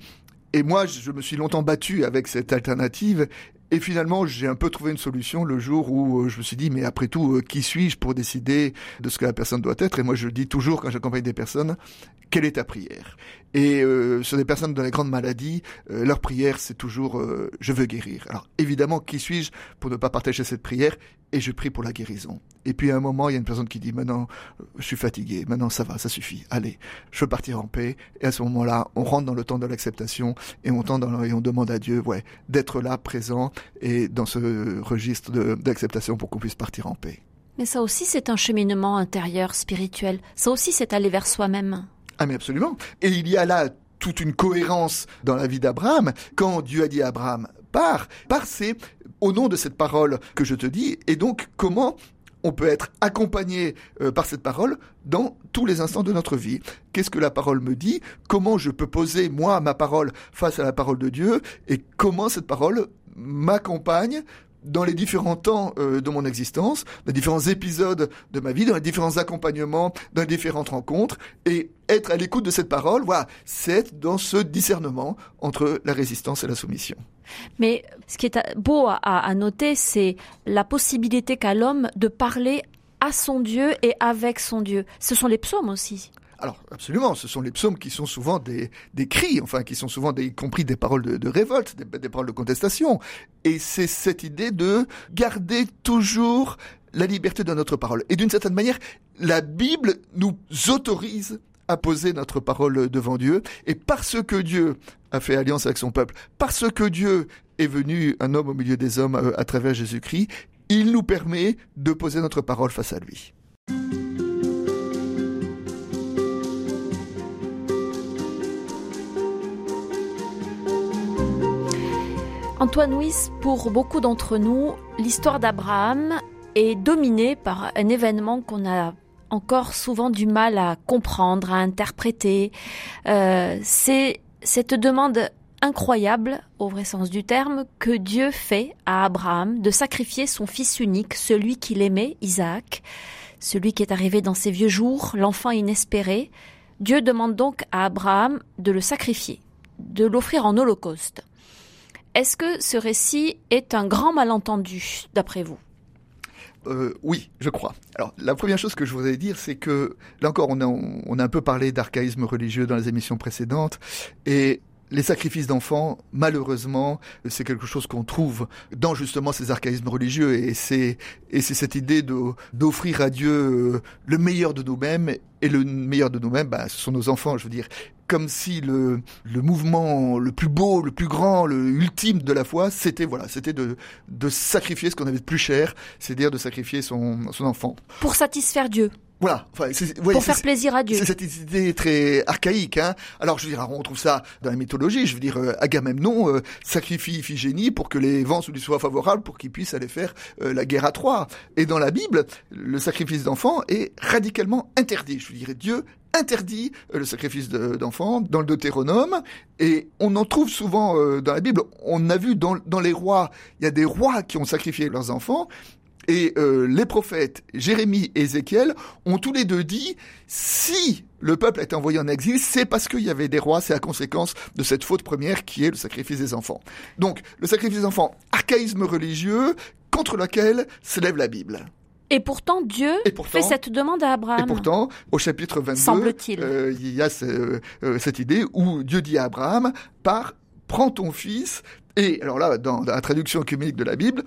Et moi, je me suis longtemps battu avec cette alternative et finalement, j'ai un peu trouvé une solution le jour où euh, je me suis dit, mais après tout, euh, qui suis-je pour décider de ce que la personne doit être? Et moi, je dis toujours quand j'accompagne des personnes, quelle est ta prière? Et euh, sur des personnes dans les grandes maladies, euh, leur prière, c'est toujours je veux guérir. Alors évidemment, qui suis-je pour ne pas partager cette prière? Et je prie pour la guérison. Et puis à un moment, il y a une personne qui dit maintenant, je suis fatigué, maintenant ça va, ça suffit. Allez, je veux partir en paix. Et à ce moment-là, on rentre dans le temps de l'acceptation et on tend dans et on demande à Dieu, ouais, d'être là, présent et dans ce registre d'acceptation pour qu'on puisse partir en paix. Mais ça aussi, c'est un cheminement intérieur, spirituel. Ça aussi, c'est aller vers soi-même. Ah mais absolument. Et il y a là toute une cohérence dans la vie d'Abraham. Quand Dieu a dit à Abraham, c'est au nom de cette parole que je te dis. Et donc comment on peut être accompagné euh, par cette parole dans tous les instants de notre vie. Qu'est-ce que la parole me dit? Comment je peux poser, moi, ma parole face à la parole de Dieu? Et comment cette parole m'accompagne dans les différents temps euh, de mon existence, dans les différents épisodes de ma vie, dans les différents accompagnements, dans les différentes rencontres, et être à l'écoute de cette parole, voilà, c'est dans ce discernement entre la résistance et la soumission. Mais ce qui est beau à, à noter, c'est la possibilité qu'a l'homme de parler à son Dieu et avec son Dieu. Ce sont les psaumes aussi. Alors absolument, ce sont les psaumes qui sont souvent des, des cris, enfin qui sont souvent des, y compris des paroles de, révolte, des, des, paroles de contestation. Et c'est cette idée de garder toujours la liberté de notre parole. Et d'une certaine manière, la Bible nous autorise à poser notre parole devant Dieu. Et parce que Dieu a fait alliance avec son peuple, parce que Dieu est venu un homme au milieu des hommes euh, à travers Jésus-Christ, il nous permet de poser notre parole face à lui. Antoine Wyss, pour beaucoup d'entre nous, l'histoire d'Abraham est dominée par un événement qu'on a encore souvent du mal à comprendre, à interpréter. Euh, c'est cette demande incroyable, au vrai sens du terme, que Dieu fait à Abraham de sacrifier son fils unique, celui qu'il aimait, Isaac, celui qui est arrivé dans ses vieux jours, l'enfant inespéré. Dieu demande donc à Abraham de le sacrifier, de l'offrir en holocauste. Est-ce que ce récit est un grand malentendu, d'après vous? Euh, oui, je crois. Alors, la première chose que je voudrais dire, c'est que, là encore, on a, on a un peu parlé d'archaïsme religieux dans les émissions précédentes, et les sacrifices d'enfants, malheureusement, c'est quelque chose qu'on trouve dans justement ces archaïsmes religieux, et c'est et c'est cette idée d'offrir à Dieu euh, le meilleur de nous-mêmes, et le meilleur de nous-mêmes, bah, ce sont nos enfants, je veux dire comme si le, mouvement le plus beau, le plus grand, le ultime de la foi, c'était voilà, c'était de, sacrifier ce qu'on avait de plus cher, c'est-à-dire de sacrifier son enfant. Pour satisfaire Dieu. Voilà. Enfin, pour faire plaisir à Dieu. C'est cette idée très archaïque. Hein. Alors, je veux dire, on trouve ça dans la mythologie. Je veux dire, euh, Agamemnon euh, sacrifie Iphigénie pour que les vents lui soient favorables, pour qu'il puisse aller faire euh, la guerre à Troie. Et dans la Bible, le sacrifice d'enfants est radicalement interdit. Je veux dire, Dieu interdit le sacrifice d'enfants dans le Deutéronome, et on en trouve souvent dans la Bible. On a vu dans, dans les rois, il y a des rois qui ont sacrifié leurs enfants, Et euh, les prophètes Jérémie et Ézéchiel ont tous les deux dit si le peuple a été envoyé en exil, c'est parce qu'il y avait des rois, c'est la conséquence de cette faute première qui est le sacrifice des enfants. Donc le sacrifice des enfants, archaïsme religieux contre lequel s'élève la Bible. Et pourtant, Dieu fait cette demande à Abraham. Et pourtant, au chapitre 22, euh, il y a euh, cette idée où Dieu dit à Abraham, par prends ton fils, et alors là, dans, la traduction œcuménique de la Bible,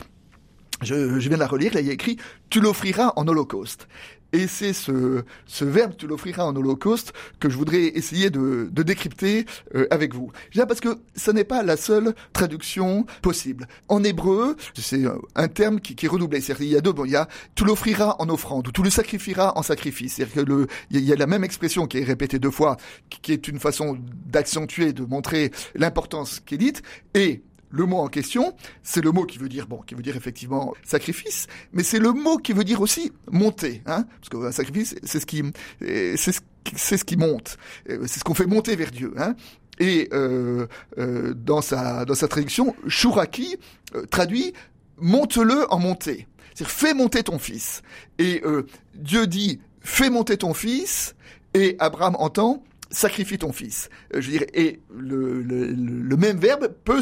je, je, viens de la relire, là il y a écrit tu l'offriras en holocauste. Et c'est ce, ce verbe tu l'offriras en holocauste que je voudrais essayer de, de décrypter euh, avec vous. Parce que ce n'est pas la seule traduction possible. En hébreu, c'est un terme qui, qui est redoublé. C'est-à-dire y a deux, bon, il y a tu l'offriras en offrande ou tu le sacrifieras en sacrifice. C'est-à-dire que le, il y a la même expression qui est répétée deux fois, qui est une façon d'accentuer, de montrer l'importance qui dite. Et le mot en question, c'est le mot qui veut dire bon, qui veut dire effectivement sacrifice, mais c'est le mot qui veut dire aussi monter, hein, parce qu'un sacrifice, c'est ce qui, c'est ce, c'est ce qui monte, c'est ce qu'on fait monter vers Dieu, hein. Et euh, euh, dans sa dans sa traduction, Shuraki euh, traduit monte-le en montée, c'est-à-dire fais monter ton fils. Et euh, Dieu dit fais monter ton fils, et Abraham entend sacrifie ton fils. Euh, je dirais, et le, le, même verbe peut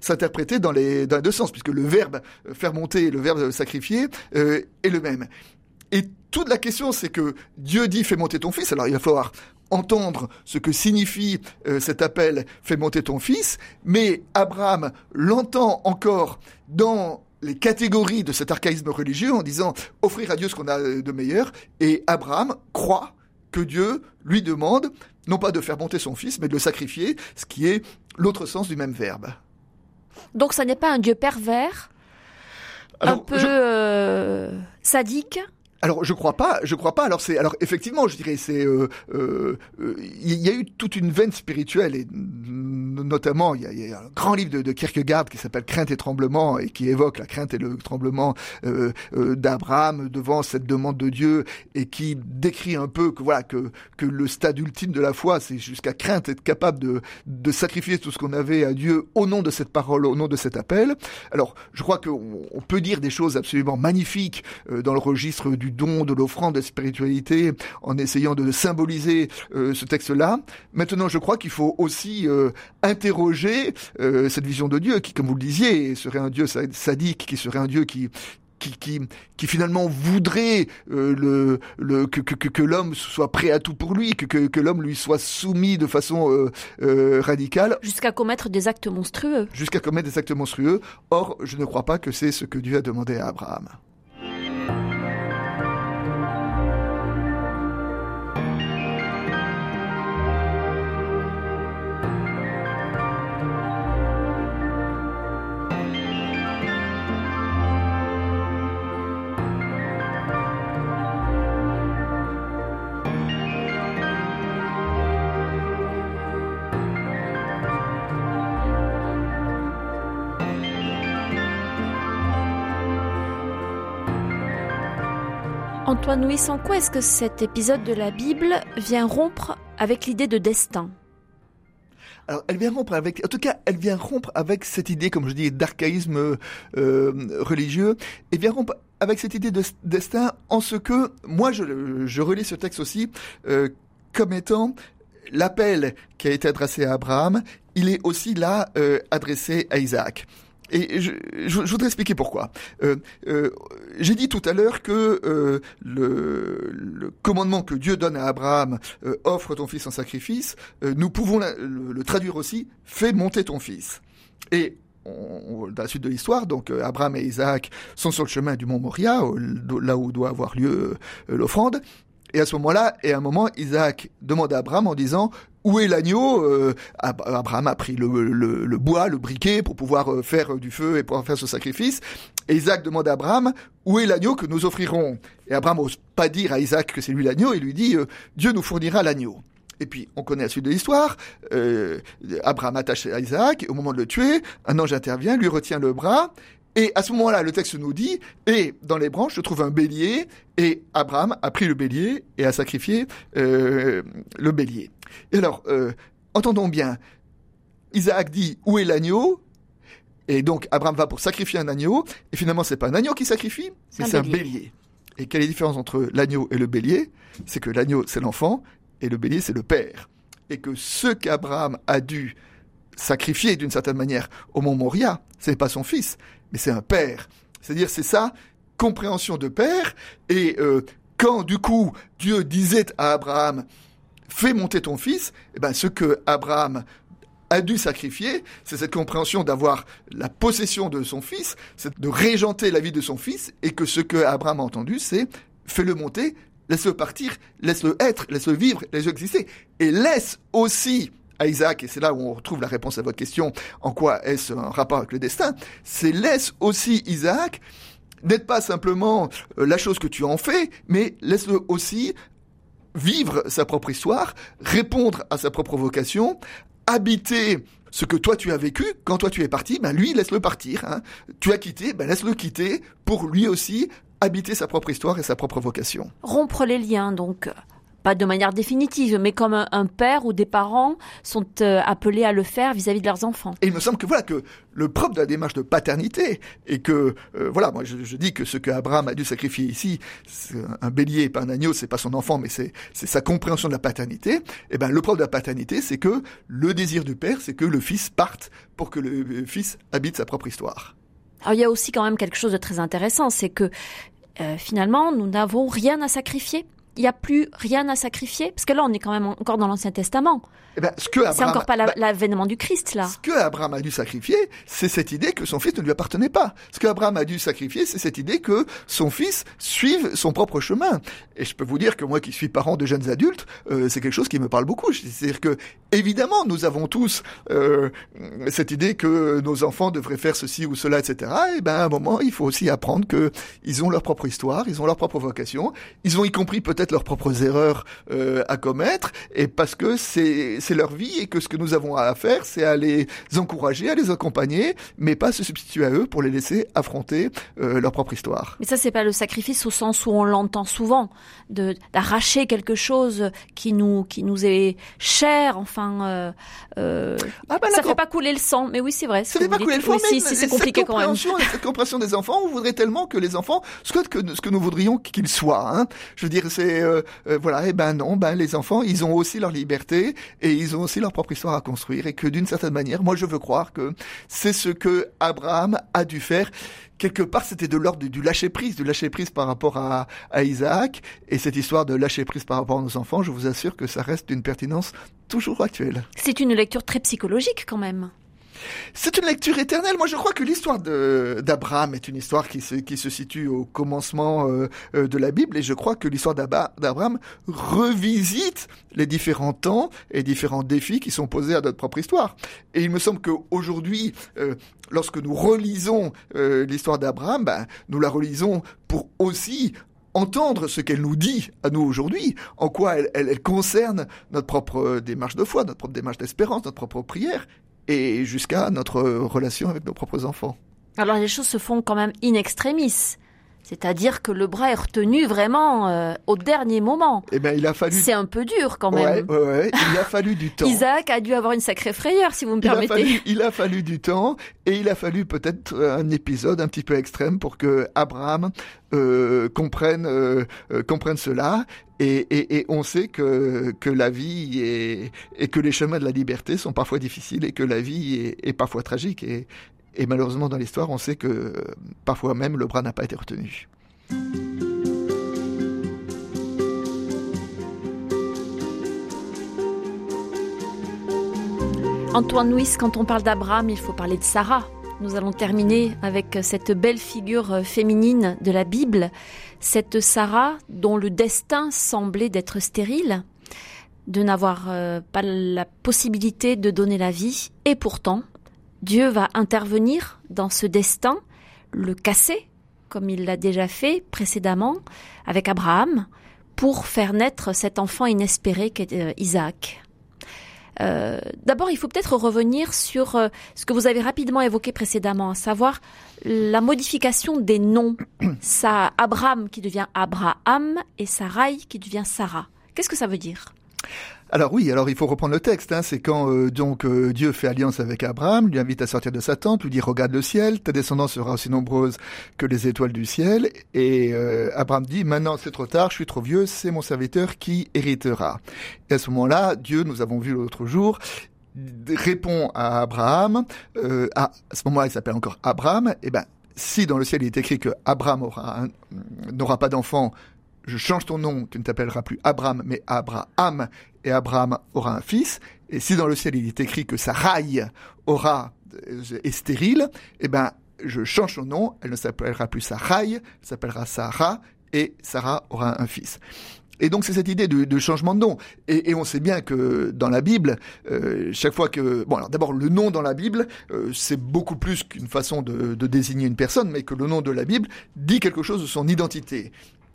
s'interpréter dans les, dans les deux sens, puisque le verbe faire monter et le verbe sacrifier euh, est le même. Et toute la question, c'est que Dieu dit fais monter ton fils. Alors il va falloir entendre ce que signifie euh, cet appel fais monter ton fils, mais Abraham l'entend encore dans les catégories de cet archaïsme religieux en disant offrir à Dieu ce qu'on a de meilleur, et Abraham croit que Dieu lui demande non pas de faire monter son fils, mais de le sacrifier, ce qui est l'autre sens du même verbe. Donc ça n'est pas un Dieu pervers, un peu euh, sadique alors je crois pas, je crois pas. Alors c'est alors effectivement, je dirais c'est euh, euh, il y a eu toute une veine spirituelle et notamment il y a, un grand livre de, Kierkegaard qui s'appelle Crainte et tremblement et qui évoque la crainte et le tremblement euh, d'Abraham devant cette demande de Dieu et qui décrit un peu que voilà que que le stade ultime de la foi c'est jusqu'à crainte être capable de de sacrifier tout ce qu'on avait à Dieu au nom de cette parole, au nom de cet appel. Alors je crois qu'on on peut dire des choses absolument magnifiques dans le registre du don, de l'offrande, de la spiritualité, en essayant de symboliser euh, ce texte-là. Maintenant, je crois qu'il faut aussi euh, interroger euh, cette vision de Dieu, qui, comme vous le disiez, serait un Dieu sadique, qui serait un Dieu qui qui, qui, qui finalement voudrait le, le, que, que, que l'homme soit prêt à tout pour lui, que, que, que l'homme lui soit soumis de façon radicale. Jusqu'à commettre des actes monstrueux. Jusqu'à commettre des actes monstrueux. Or, je ne crois pas que c'est ce que Dieu a demandé à Abraham. Antoine Louis, en quoi est-ce que cet épisode de la Bible vient rompre avec l'idée de destin? Alors, elle vient rompre avec, en tout cas, elle vient rompre avec cette idée, comme je dis, d'archaïsme euh, religieux, et vient rompre avec cette idée de destin en ce que, moi, je, relis ce texte aussi euh, comme étant l'appel qui a été adressé à Abraham, il est aussi là euh, adressé à Isaac. Et je, voudrais expliquer pourquoi. Euh, euh, J'ai dit tout à l'heure que euh, le, commandement que Dieu donne à Abraham, offre ton fils en sacrifice, nous pouvons le, traduire aussi, fais monter ton fils. Et dans la suite de l'histoire, donc Abraham et Isaac sont sur le chemin du mont Moria, là où doit avoir lieu l'offrande. Et à ce moment-là, et à un moment, Isaac demande à Abraham en disant où est l'agneau euh, Abraham a pris le, le, le, bois, le briquet pour pouvoir euh, faire du feu et pouvoir faire ce sacrifice. Et Isaac demande à Abraham où est l'agneau que nous offrirons? Et Abraham n'ose pas dire à Isaac que c'est lui l'agneau, il lui dit euh, Dieu nous fournira l'agneau. Et puis, on connaît la suite de l'histoire. Euh, Abraham attache Isaac, et au moment de le tuer, un ange intervient, lui retient le bras, et à ce moment-là, le texte nous dit, et dans les branches se trouve un bélier, et Abraham a pris le bélier et a sacrifié euh, le bélier. Et alors, euh, entendons bien, Isaac dit, où est l'agneau? Et donc Abraham va pour sacrifier un agneau, et finalement c'est pas un agneau qui sacrifie, mais c'est un bélier. Et quelle est la différence entre l'agneau et le bélier? C'est que l'agneau c'est l'enfant, et le bélier c'est le père. Et que ce qu'Abraham a dû sacrifier d'une certaine manière au mont Moria, c'est pas son fils, mais c'est un père. C'est-à-dire c'est ça compréhension de père. Et euh, quand du coup Dieu disait à Abraham, fais monter ton fils, eh ben ce que Abraham a dû sacrifier, c'est cette compréhension d'avoir la possession de son fils, c'est de régenter la vie de son fils, et que ce que Abraham a entendu, c'est fais-le monter, laisse-le partir, laisse-le être, laisse-le vivre, laisse-le exister, et laisse aussi à Isaac, et c'est là où on retrouve la réponse à votre question, en quoi est-ce un rapport avec le destin, c'est laisse aussi Isaac n'être pas simplement euh, la chose que tu en fais, mais laisse-le aussi vivre sa propre histoire, répondre à sa propre vocation, habiter ce que toi tu as vécu, quand toi tu es parti, ben lui laisse-le partir. Hein. Tu as quitté, ben laisse-le quitter pour lui aussi habiter sa propre histoire et sa propre vocation. Rompre les liens donc pas de manière définitive, mais comme un, père ou des parents sont euh, appelés à le faire vis-à-vis de leurs enfants. Et il me semble que voilà que le propre de la démarche de paternité et que euh, voilà, moi je, dis que ce que Abraham a dû sacrifier ici, un bélier, pas un agneau, c'est pas son enfant, mais c'est c'est sa compréhension de la paternité. Et eh ben le propre de la paternité, c'est que le désir du père, c'est que le fils parte pour que le fils habite sa propre histoire. Alors il y a aussi quand même quelque chose de très intéressant, c'est que euh, finalement nous n'avons rien à sacrifier il n'y a plus rien à sacrifier Parce que là, on est quand même encore dans l'Ancien Testament. Eh ben, c'est encore pas bah, l'avènement du Christ, là. Ce que Abraham a dû sacrifier, c'est cette idée que son fils ne lui appartenait pas. Ce que Abraham a dû sacrifier, c'est cette idée que son fils suive son propre chemin. Et je peux vous dire que moi qui suis parent de jeunes adultes, euh, c'est quelque chose qui me parle beaucoup. C'est-à-dire que, évidemment, nous avons tous euh, cette idée que nos enfants devraient faire ceci ou cela, etc. Et ben, à un moment, il faut aussi apprendre que ils ont leur propre histoire, ils ont leur propre vocation, ils ont y compris peut-être leurs propres erreurs euh, à commettre, et parce que c'est leur vie et que ce que nous avons à faire, c'est à les encourager, à les accompagner, mais pas se substituer à eux pour les laisser affronter euh, leur propre histoire. Mais ça, c'est pas le sacrifice au sens où on l'entend souvent, d'arracher quelque chose qui nous qui nous est cher. Enfin, euh, euh, ah ben ça fait pas couler le sang. Mais oui, c'est vrai. Ça fait pas couler le sang. Oui, si, c'est compliqué quand même. Cette compréhension des enfants, on voudrait tellement que les enfants soient que ce que nous voudrions qu'ils soient. Hein. Je veux dire, c'est euh, euh, voilà. Et ben non, ben les enfants, ils ont aussi leur liberté et et ils ont aussi leur propre histoire à construire et que d'une certaine manière, moi je veux croire que c'est ce que Abraham a dû faire. Quelque part, c'était de l'ordre du lâcher prise, du lâcher prise par rapport à, à Isaac. Et cette histoire de lâcher prise par rapport à nos enfants, je vous assure que ça reste d'une pertinence toujours actuelle. C'est une lecture très psychologique quand même. C'est une lecture éternelle. Moi, je crois que l'histoire d'Abraham est une histoire qui se, qui se situe au commencement euh, euh, de la Bible, et je crois que l'histoire d'Abraham revisite les différents temps et différents défis qui sont posés à notre propre histoire. Et il me semble qu'aujourd'hui, euh, lorsque nous relisons l'histoire d'Abraham, ben, nous la relisons pour aussi entendre ce qu'elle nous dit à nous aujourd'hui, en quoi elle, concerne notre propre démarche de foi, notre propre démarche d'espérance, notre propre prière, et jusqu'à notre relation avec nos propres enfants. Alors les choses se font quand même in extremis. C'est-à-dire que le bras est retenu vraiment euh, au dernier moment. Eh ben, il a fallu. C'est un peu dur quand même. Ouais, ouais, Il a fallu du temps. Isaac a dû avoir une sacrée frayeur, si vous me permettez. il a fallu du temps et il a fallu peut-être un épisode un petit peu extrême pour que Abraham euh, comprenne euh, euh comprenne cela. Et, et, et, on sait que que la vie est, et que les chemins de la liberté sont parfois difficiles et que la vie est, est parfois tragique. Et, et malheureusement, dans l'histoire, on sait que euh, parfois même le bras n'a pas été retenu. Antoine Nuis, quand on parle d'Abraham, il faut parler de Sarah. Nous allons terminer avec cette belle figure féminine de la Bible, cette Sarah dont le destin semblait d'être stérile, de n'avoir euh, pas la possibilité de donner la vie, et pourtant, Dieu va intervenir dans ce destin, le casser, comme il l'a déjà fait précédemment avec Abraham, pour faire naître cet enfant inespéré qu'est euh, Isaac. Euh, d'abord, il faut peut-être revenir sur euh, ce que vous avez rapidement évoqué précédemment, à savoir la modification des noms. Ça, Abraham qui devient Abraham et Sarai qui devient Sarah. Qu'est-ce que ça veut dire? Alors oui, alors il faut reprendre le texte. Hein. C'est quand euh, donc euh, Dieu fait alliance avec Abraham, lui invite à sortir de sa tente, lui dit regarde le ciel, ta descendance sera aussi nombreuse que les étoiles du ciel. Et euh, Abraham dit maintenant c'est trop tard, je suis trop vieux, c'est mon serviteur qui héritera. Et à ce moment-là, Dieu, nous avons vu l'autre jour, répond à Abraham. à, ce moment-là, il s'appelle encore Abraham. Et eh ben si dans le ciel il est écrit que Abraham n'aura pas d'enfant, je change ton nom, tu ne t'appelleras plus Abraham, mais Abraham, et Abraham aura un fils. Et si dans le ciel il est écrit que Sarai aura euh, est stérile, eh ben je change son nom, elle ne s'appellera plus Sarai, elle s'appellera Sarah, et Sarah aura un fils. Et donc c'est cette idée de, changement de nom. Et, on sait bien que dans la Bible, euh, chaque fois que... Bon, alors d'abord, le nom dans la Bible, euh, c'est beaucoup plus qu'une façon de, désigner une personne, mais que le nom de la Bible dit quelque chose de son identité.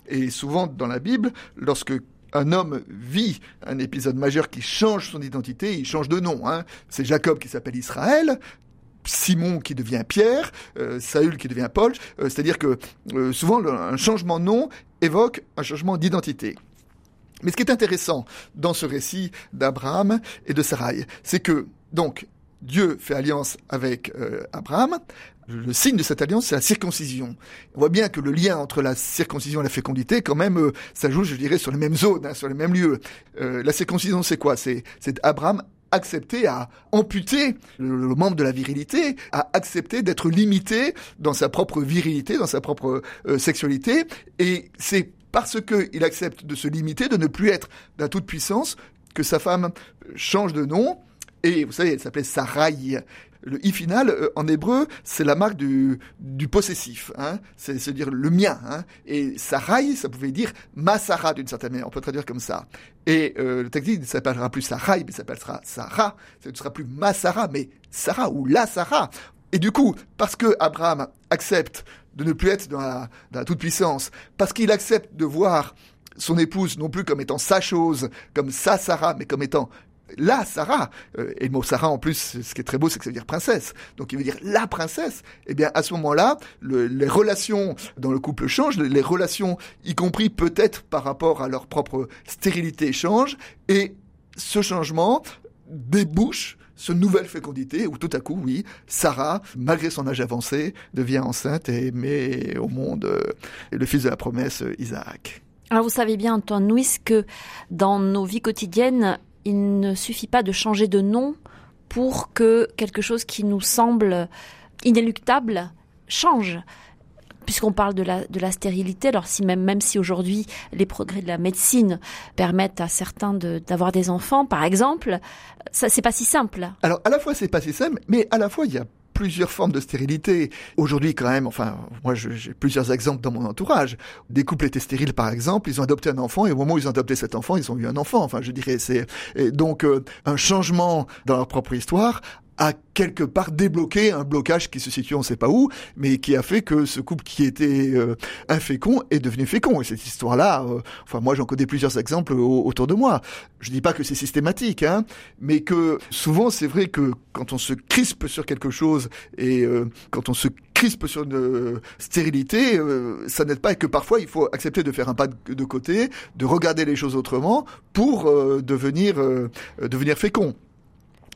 Et souvent dans la Bible, lorsque un homme vit un épisode majeur qui change son identité, il change de nom. Hein. C'est Jacob qui s'appelle Israël, Simon qui devient Pierre, euh, Saül qui devient Paul. Euh, c'est-à-dire que euh, souvent un changement de nom évoque un changement d'identité. Mais ce qui est intéressant dans ce récit d'Abraham et de Sarai, c'est que donc Dieu fait alliance avec Abraham, le signe de cette alliance, c'est la circoncision. On voit bien que le lien entre la circoncision et la fécondité, quand même, euh, ça joue, je dirais, sur les mêmes zones, hein, sur les mêmes lieux. Euh, la circoncision, c'est quoi? C'est Abraham accepter à amputer le, membre de la virilité, à accepter d'être limité dans sa propre virilité, dans sa propre euh, sexualité, et c'est parce qu'il accepte de se limiter, de ne plus être d'un toute puissance, que sa femme change de nom, et vous savez, elle s'appelait Sarai. Le i final, euh, en hébreu, c'est la marque du, du possessif. Hein. C'est dire le mien. Hein. Et Sarai, ça pouvait dire ma Sarah d'une certaine manière. On peut traduire comme ça. Et euh, le texte dit, ne s'appellera plus Sarai, mais s'appellera Sarah. Ce ne sera plus ma Sarah, mais Sarah ou la Sarah. Et du coup, parce que Abraham accepte de ne plus être dans la, dans la toute-puissance, parce qu'il accepte de voir son épouse non plus comme étant sa chose, comme sa Sarah, mais comme étant la Sarah, euh, et le mot Sarah en plus, ce qui est très beau, c'est que ça veut dire princesse. Donc il veut dire la princesse. Eh bien, à ce moment-là, les relations dans le couple changent, les relations, y compris peut-être par rapport à leur propre stérilité, changent, et ce changement débouche ce nouvelle fécondité où tout à coup, oui, Sarah, malgré son âge avancé, devient enceinte et met au monde euh, le fils de la promesse, Isaac. Alors vous savez bien, Antoine Nuis, que dans nos vies quotidiennes, il ne suffit pas de changer de nom pour que quelque chose qui nous semble inéluctable change puisqu'on parle de la, de la stérilité, alors si même, même si aujourd'hui les progrès de la médecine permettent à certains d'avoir des enfants, par exemple, ça c'est pas si simple. Alors à la fois c'est pas si simple, mais à la fois il y a plusieurs formes de stérilité. Aujourd'hui, quand même, enfin, moi, j'ai plusieurs exemples dans mon entourage. Des couples étaient stériles, par exemple, ils ont adopté un enfant, et au moment où ils ont adopté cet enfant, ils ont eu un enfant. Enfin, je dirais, c'est donc euh, un changement dans leur propre histoire a quelque part débloqué un blocage qui se situe on ne sait pas où, mais qui a fait que ce couple qui était euh, infécond est devenu fécond. Et cette histoire-là, euh, enfin moi j'en connais plusieurs exemples autour de moi. Je dis pas que c'est systématique, hein, mais que souvent c'est vrai que quand on se crispe sur quelque chose et euh, quand on se crispe sur une stérilité, ça n'aide pas et que parfois il faut accepter de faire un pas de, côté, de regarder les choses autrement pour devenir devenir fécond.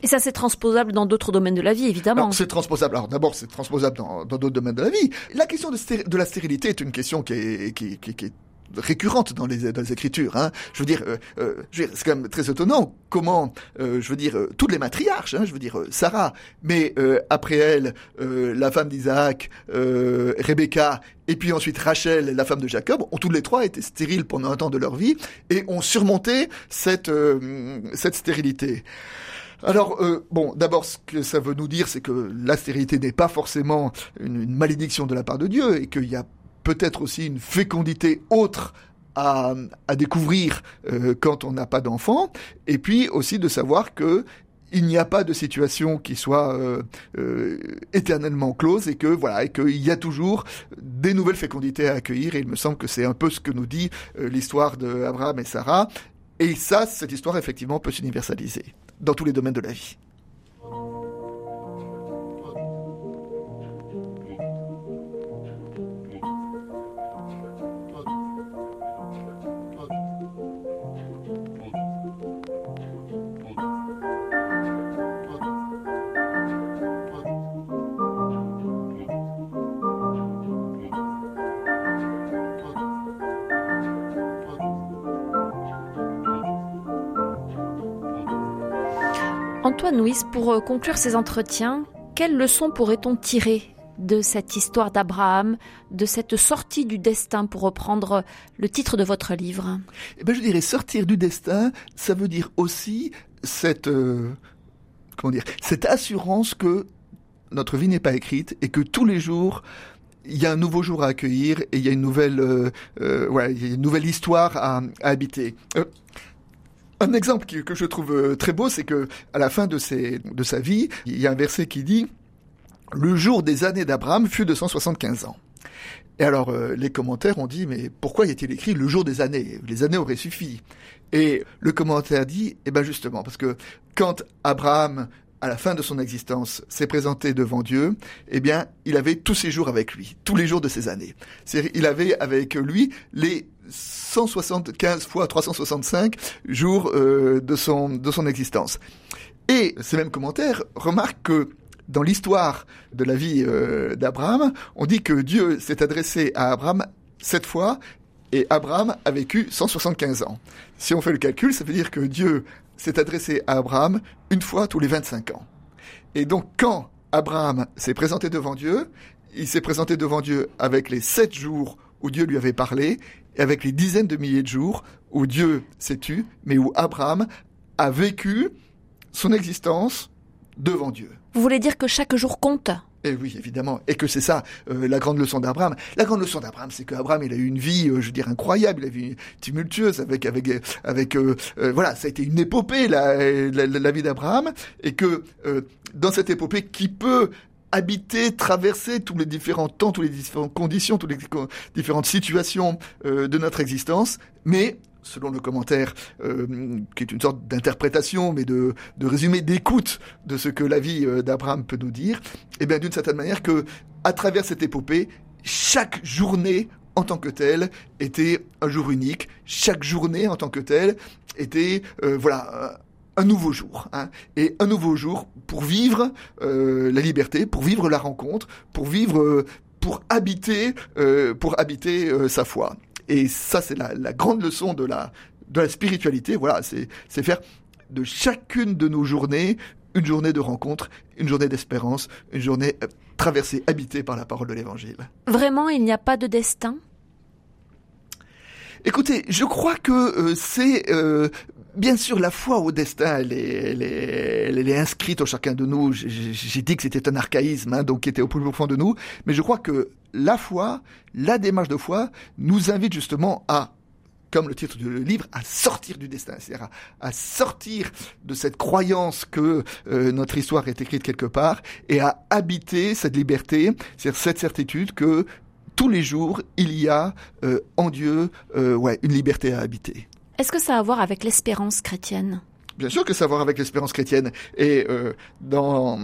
Et ça, c'est transposable dans d'autres domaines de la vie, évidemment. C'est transposable. Alors d'abord, c'est transposable dans d'autres domaines de la vie. La question de, la stérilité est une question qui est, récurrente dans les, écritures. Hein. Je veux dire, euh, euh c'est quand même très étonnant comment, euh, je veux dire, euh, toutes les matriarches, hein, je veux dire Sarah, mais après elle, la femme d'Isaac, Rebecca, et puis ensuite Rachel, la femme de Jacob, ont toutes les trois été stériles pendant un temps de leur vie et ont surmonté cette cette stérilité. Alors, euh, bon, d'abord, ce que ça veut nous dire, c'est que la stérilité n'est pas forcément une, malédiction de la part de Dieu, et qu'il y a peut-être aussi une fécondité autre à, découvrir euh, quand on n'a pas d'enfant, et puis aussi de savoir que il n'y a pas de situation qui soit euh, éternellement close et que voilà et qu'il y a toujours des nouvelles fécondités à accueillir. Et il me semble que c'est un peu ce que nous dit l'histoire de Abraham et Sarah. Et ça cette histoire effectivement peut s'universaliser dans tous les domaines de la vie. Antoine Nuis, pour conclure ces entretiens, quelles leçons pourrait-on tirer de cette histoire d'Abraham, de cette sortie du destin, pour reprendre le titre de votre livre? Eh ben, Je dirais sortir du destin, ça veut dire aussi cette, euh, comment dire, cette assurance que notre vie n'est pas écrite et que tous les jours, il y a un nouveau jour à accueillir et il y a une nouvelle, euh, euh ouais, une nouvelle histoire à habiter. Euh, un exemple que je trouve très beau, c'est que à la fin de, ses, de sa vie, il y a un verset qui dit le jour des années d'Abraham fut de 175 ans. Et alors, euh, les commentaires ont dit, mais pourquoi y a-t-il écrit le jour des années? Les années auraient suffi. Et le commentaire dit, eh ben justement, parce que quand Abraham, à la fin de son existence, s'est présenté devant Dieu, eh bien, il avait tous ses jours avec lui, tous les jours de ses années. Il avait avec lui les 175 fois 365 jours euh, de son de son existence. Et ces mêmes commentaires remarquent que dans l'histoire de la vie euh, d'Abraham, on dit que Dieu s'est adressé à Abraham sept fois et Abraham a vécu 175 ans. Si on fait le calcul, ça veut dire que Dieu s'est adressé à Abraham une fois tous les 25 ans. Et donc quand Abraham s'est présenté devant Dieu, il s'est présenté devant Dieu avec les sept jours où Dieu lui avait parlé, et avec les dizaines de milliers de jours où Dieu s'est tu, mais où Abraham a vécu son existence devant Dieu. Vous voulez dire que chaque jour compte? Et eh oui, évidemment, et que c'est ça euh, la grande leçon d'Abraham. La grande leçon d'Abraham, c'est qu'Abraham, il a eu une vie, euh, je veux dire, incroyable, il a une vie tumultueuse, avec, avec, avec, euh, voilà, ça a été une épopée la, la, vie d'Abraham, et que dans cette épopée, qui peut habiter, traverser tous les différents temps, toutes les différentes conditions, toutes les différentes situations de notre existence, mais selon le commentaire, euh, qui est une sorte d'interprétation, mais de, de résumé, d'écoute de ce que la vie euh, d'Abraham peut nous dire, et eh bien d'une certaine manière que, à travers cette épopée, chaque journée en tant que telle était un jour unique, chaque journée en tant que telle était, euh, voilà, un nouveau jour, hein, et un nouveau jour pour vivre la liberté, pour vivre la rencontre, pour vivre, pour habiter, pour habiter sa foi. Et ça, c'est la, grande leçon de la, de la spiritualité. Voilà, c'est faire de chacune de nos journées une journée de rencontre, une journée d'espérance, une journée euh, traversée, habitée par la parole de l'Évangile. Vraiment, il n'y a pas de destin? Écoutez, je crois que euh, c'est euh, bien sûr la foi au destin, elle est, elle est, elle est inscrite en chacun de nous. J'ai dit que c'était un archaïsme, hein, donc qui était au plus profond de nous, mais je crois que la foi, la démarche de foi, nous invite justement à comme le titre du livre, à sortir du destin, c'est-à-dire à, sortir de cette croyance que euh, notre histoire est écrite quelque part et à habiter cette liberté, c'est-à-dire cette certitude que tous les jours, il y a euh, en Dieu euh, ouais, une liberté à habiter. Est-ce que ça a à voir avec l'espérance chrétienne? Bien sûr que ça a à voir avec l'espérance chrétienne. Et euh, dans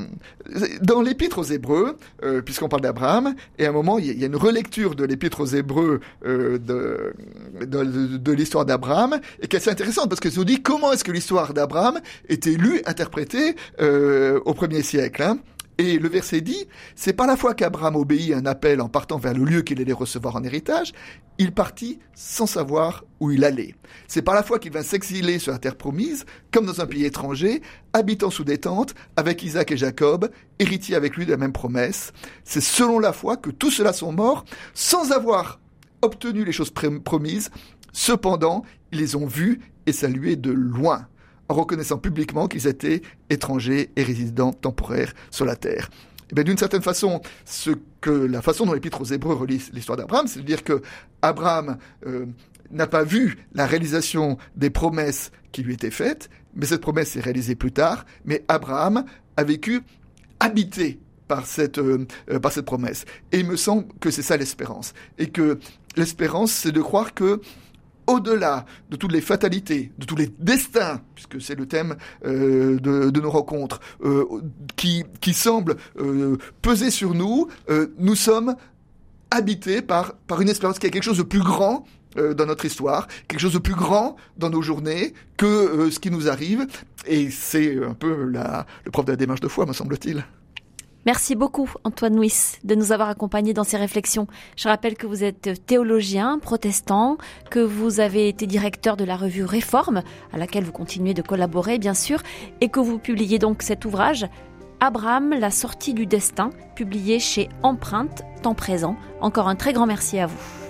dans l'épître aux Hébreux, euh, puisqu'on parle d'Abraham, et à un moment il y, a une relecture de l'épître aux Hébreux euh, de de, l'histoire d'Abraham, et qui est assez intéressante parce que se dit comment est-ce que l'histoire d'Abraham était lue, interprétée au premier siècle. Hein et le verset dit, c'est par la fois qu'Abraham obéit à un appel en partant vers le lieu qu'il allait recevoir en héritage, il partit sans savoir où il allait. C'est par la foi qu'il vint s'exiler sur la terre promise, comme dans un pays étranger, habitant sous des tentes, avec Isaac et Jacob, héritiers avec lui de la même promesse. C'est selon la foi que tous ceux-là sont morts, sans avoir obtenu les choses promises. Cependant, ils les ont vus et salués de loin en reconnaissant publiquement qu'ils étaient étrangers et résidents temporaires sur la terre. Eh d'une certaine façon, ce que la façon dont l'Épître aux Hébreux relie l'histoire d'Abraham, c'est de dire que Abraham euh, n'a pas vu la réalisation des promesses qui lui étaient faites, mais cette promesse s'est réalisée plus tard. Mais Abraham a vécu habité par cette euh, euh, par cette promesse. Et il me semble que c'est ça l'espérance, et que l'espérance, c'est de croire que au-delà de toutes les fatalités, de tous les destins, puisque c'est le thème euh, de, nos rencontres, euh, qui, semblent euh, peser sur nous, nous sommes habités par, une espérance qui a quelque chose de plus grand dans notre histoire, quelque chose de plus grand dans nos journées que ce qui nous arrive. Et c'est un peu le propre de la démarche de foi, me semble-t-il. Merci beaucoup, Antoine Nuis, de nous avoir accompagnés dans ces réflexions. Je rappelle que vous êtes théologien, protestant, que vous avez été directeur de la revue Réforme, à laquelle vous continuez de collaborer, bien sûr, et que vous publiez donc cet ouvrage, Abraham, la sortie du destin, publié chez Empreinte, temps présent. Encore un très grand merci à vous.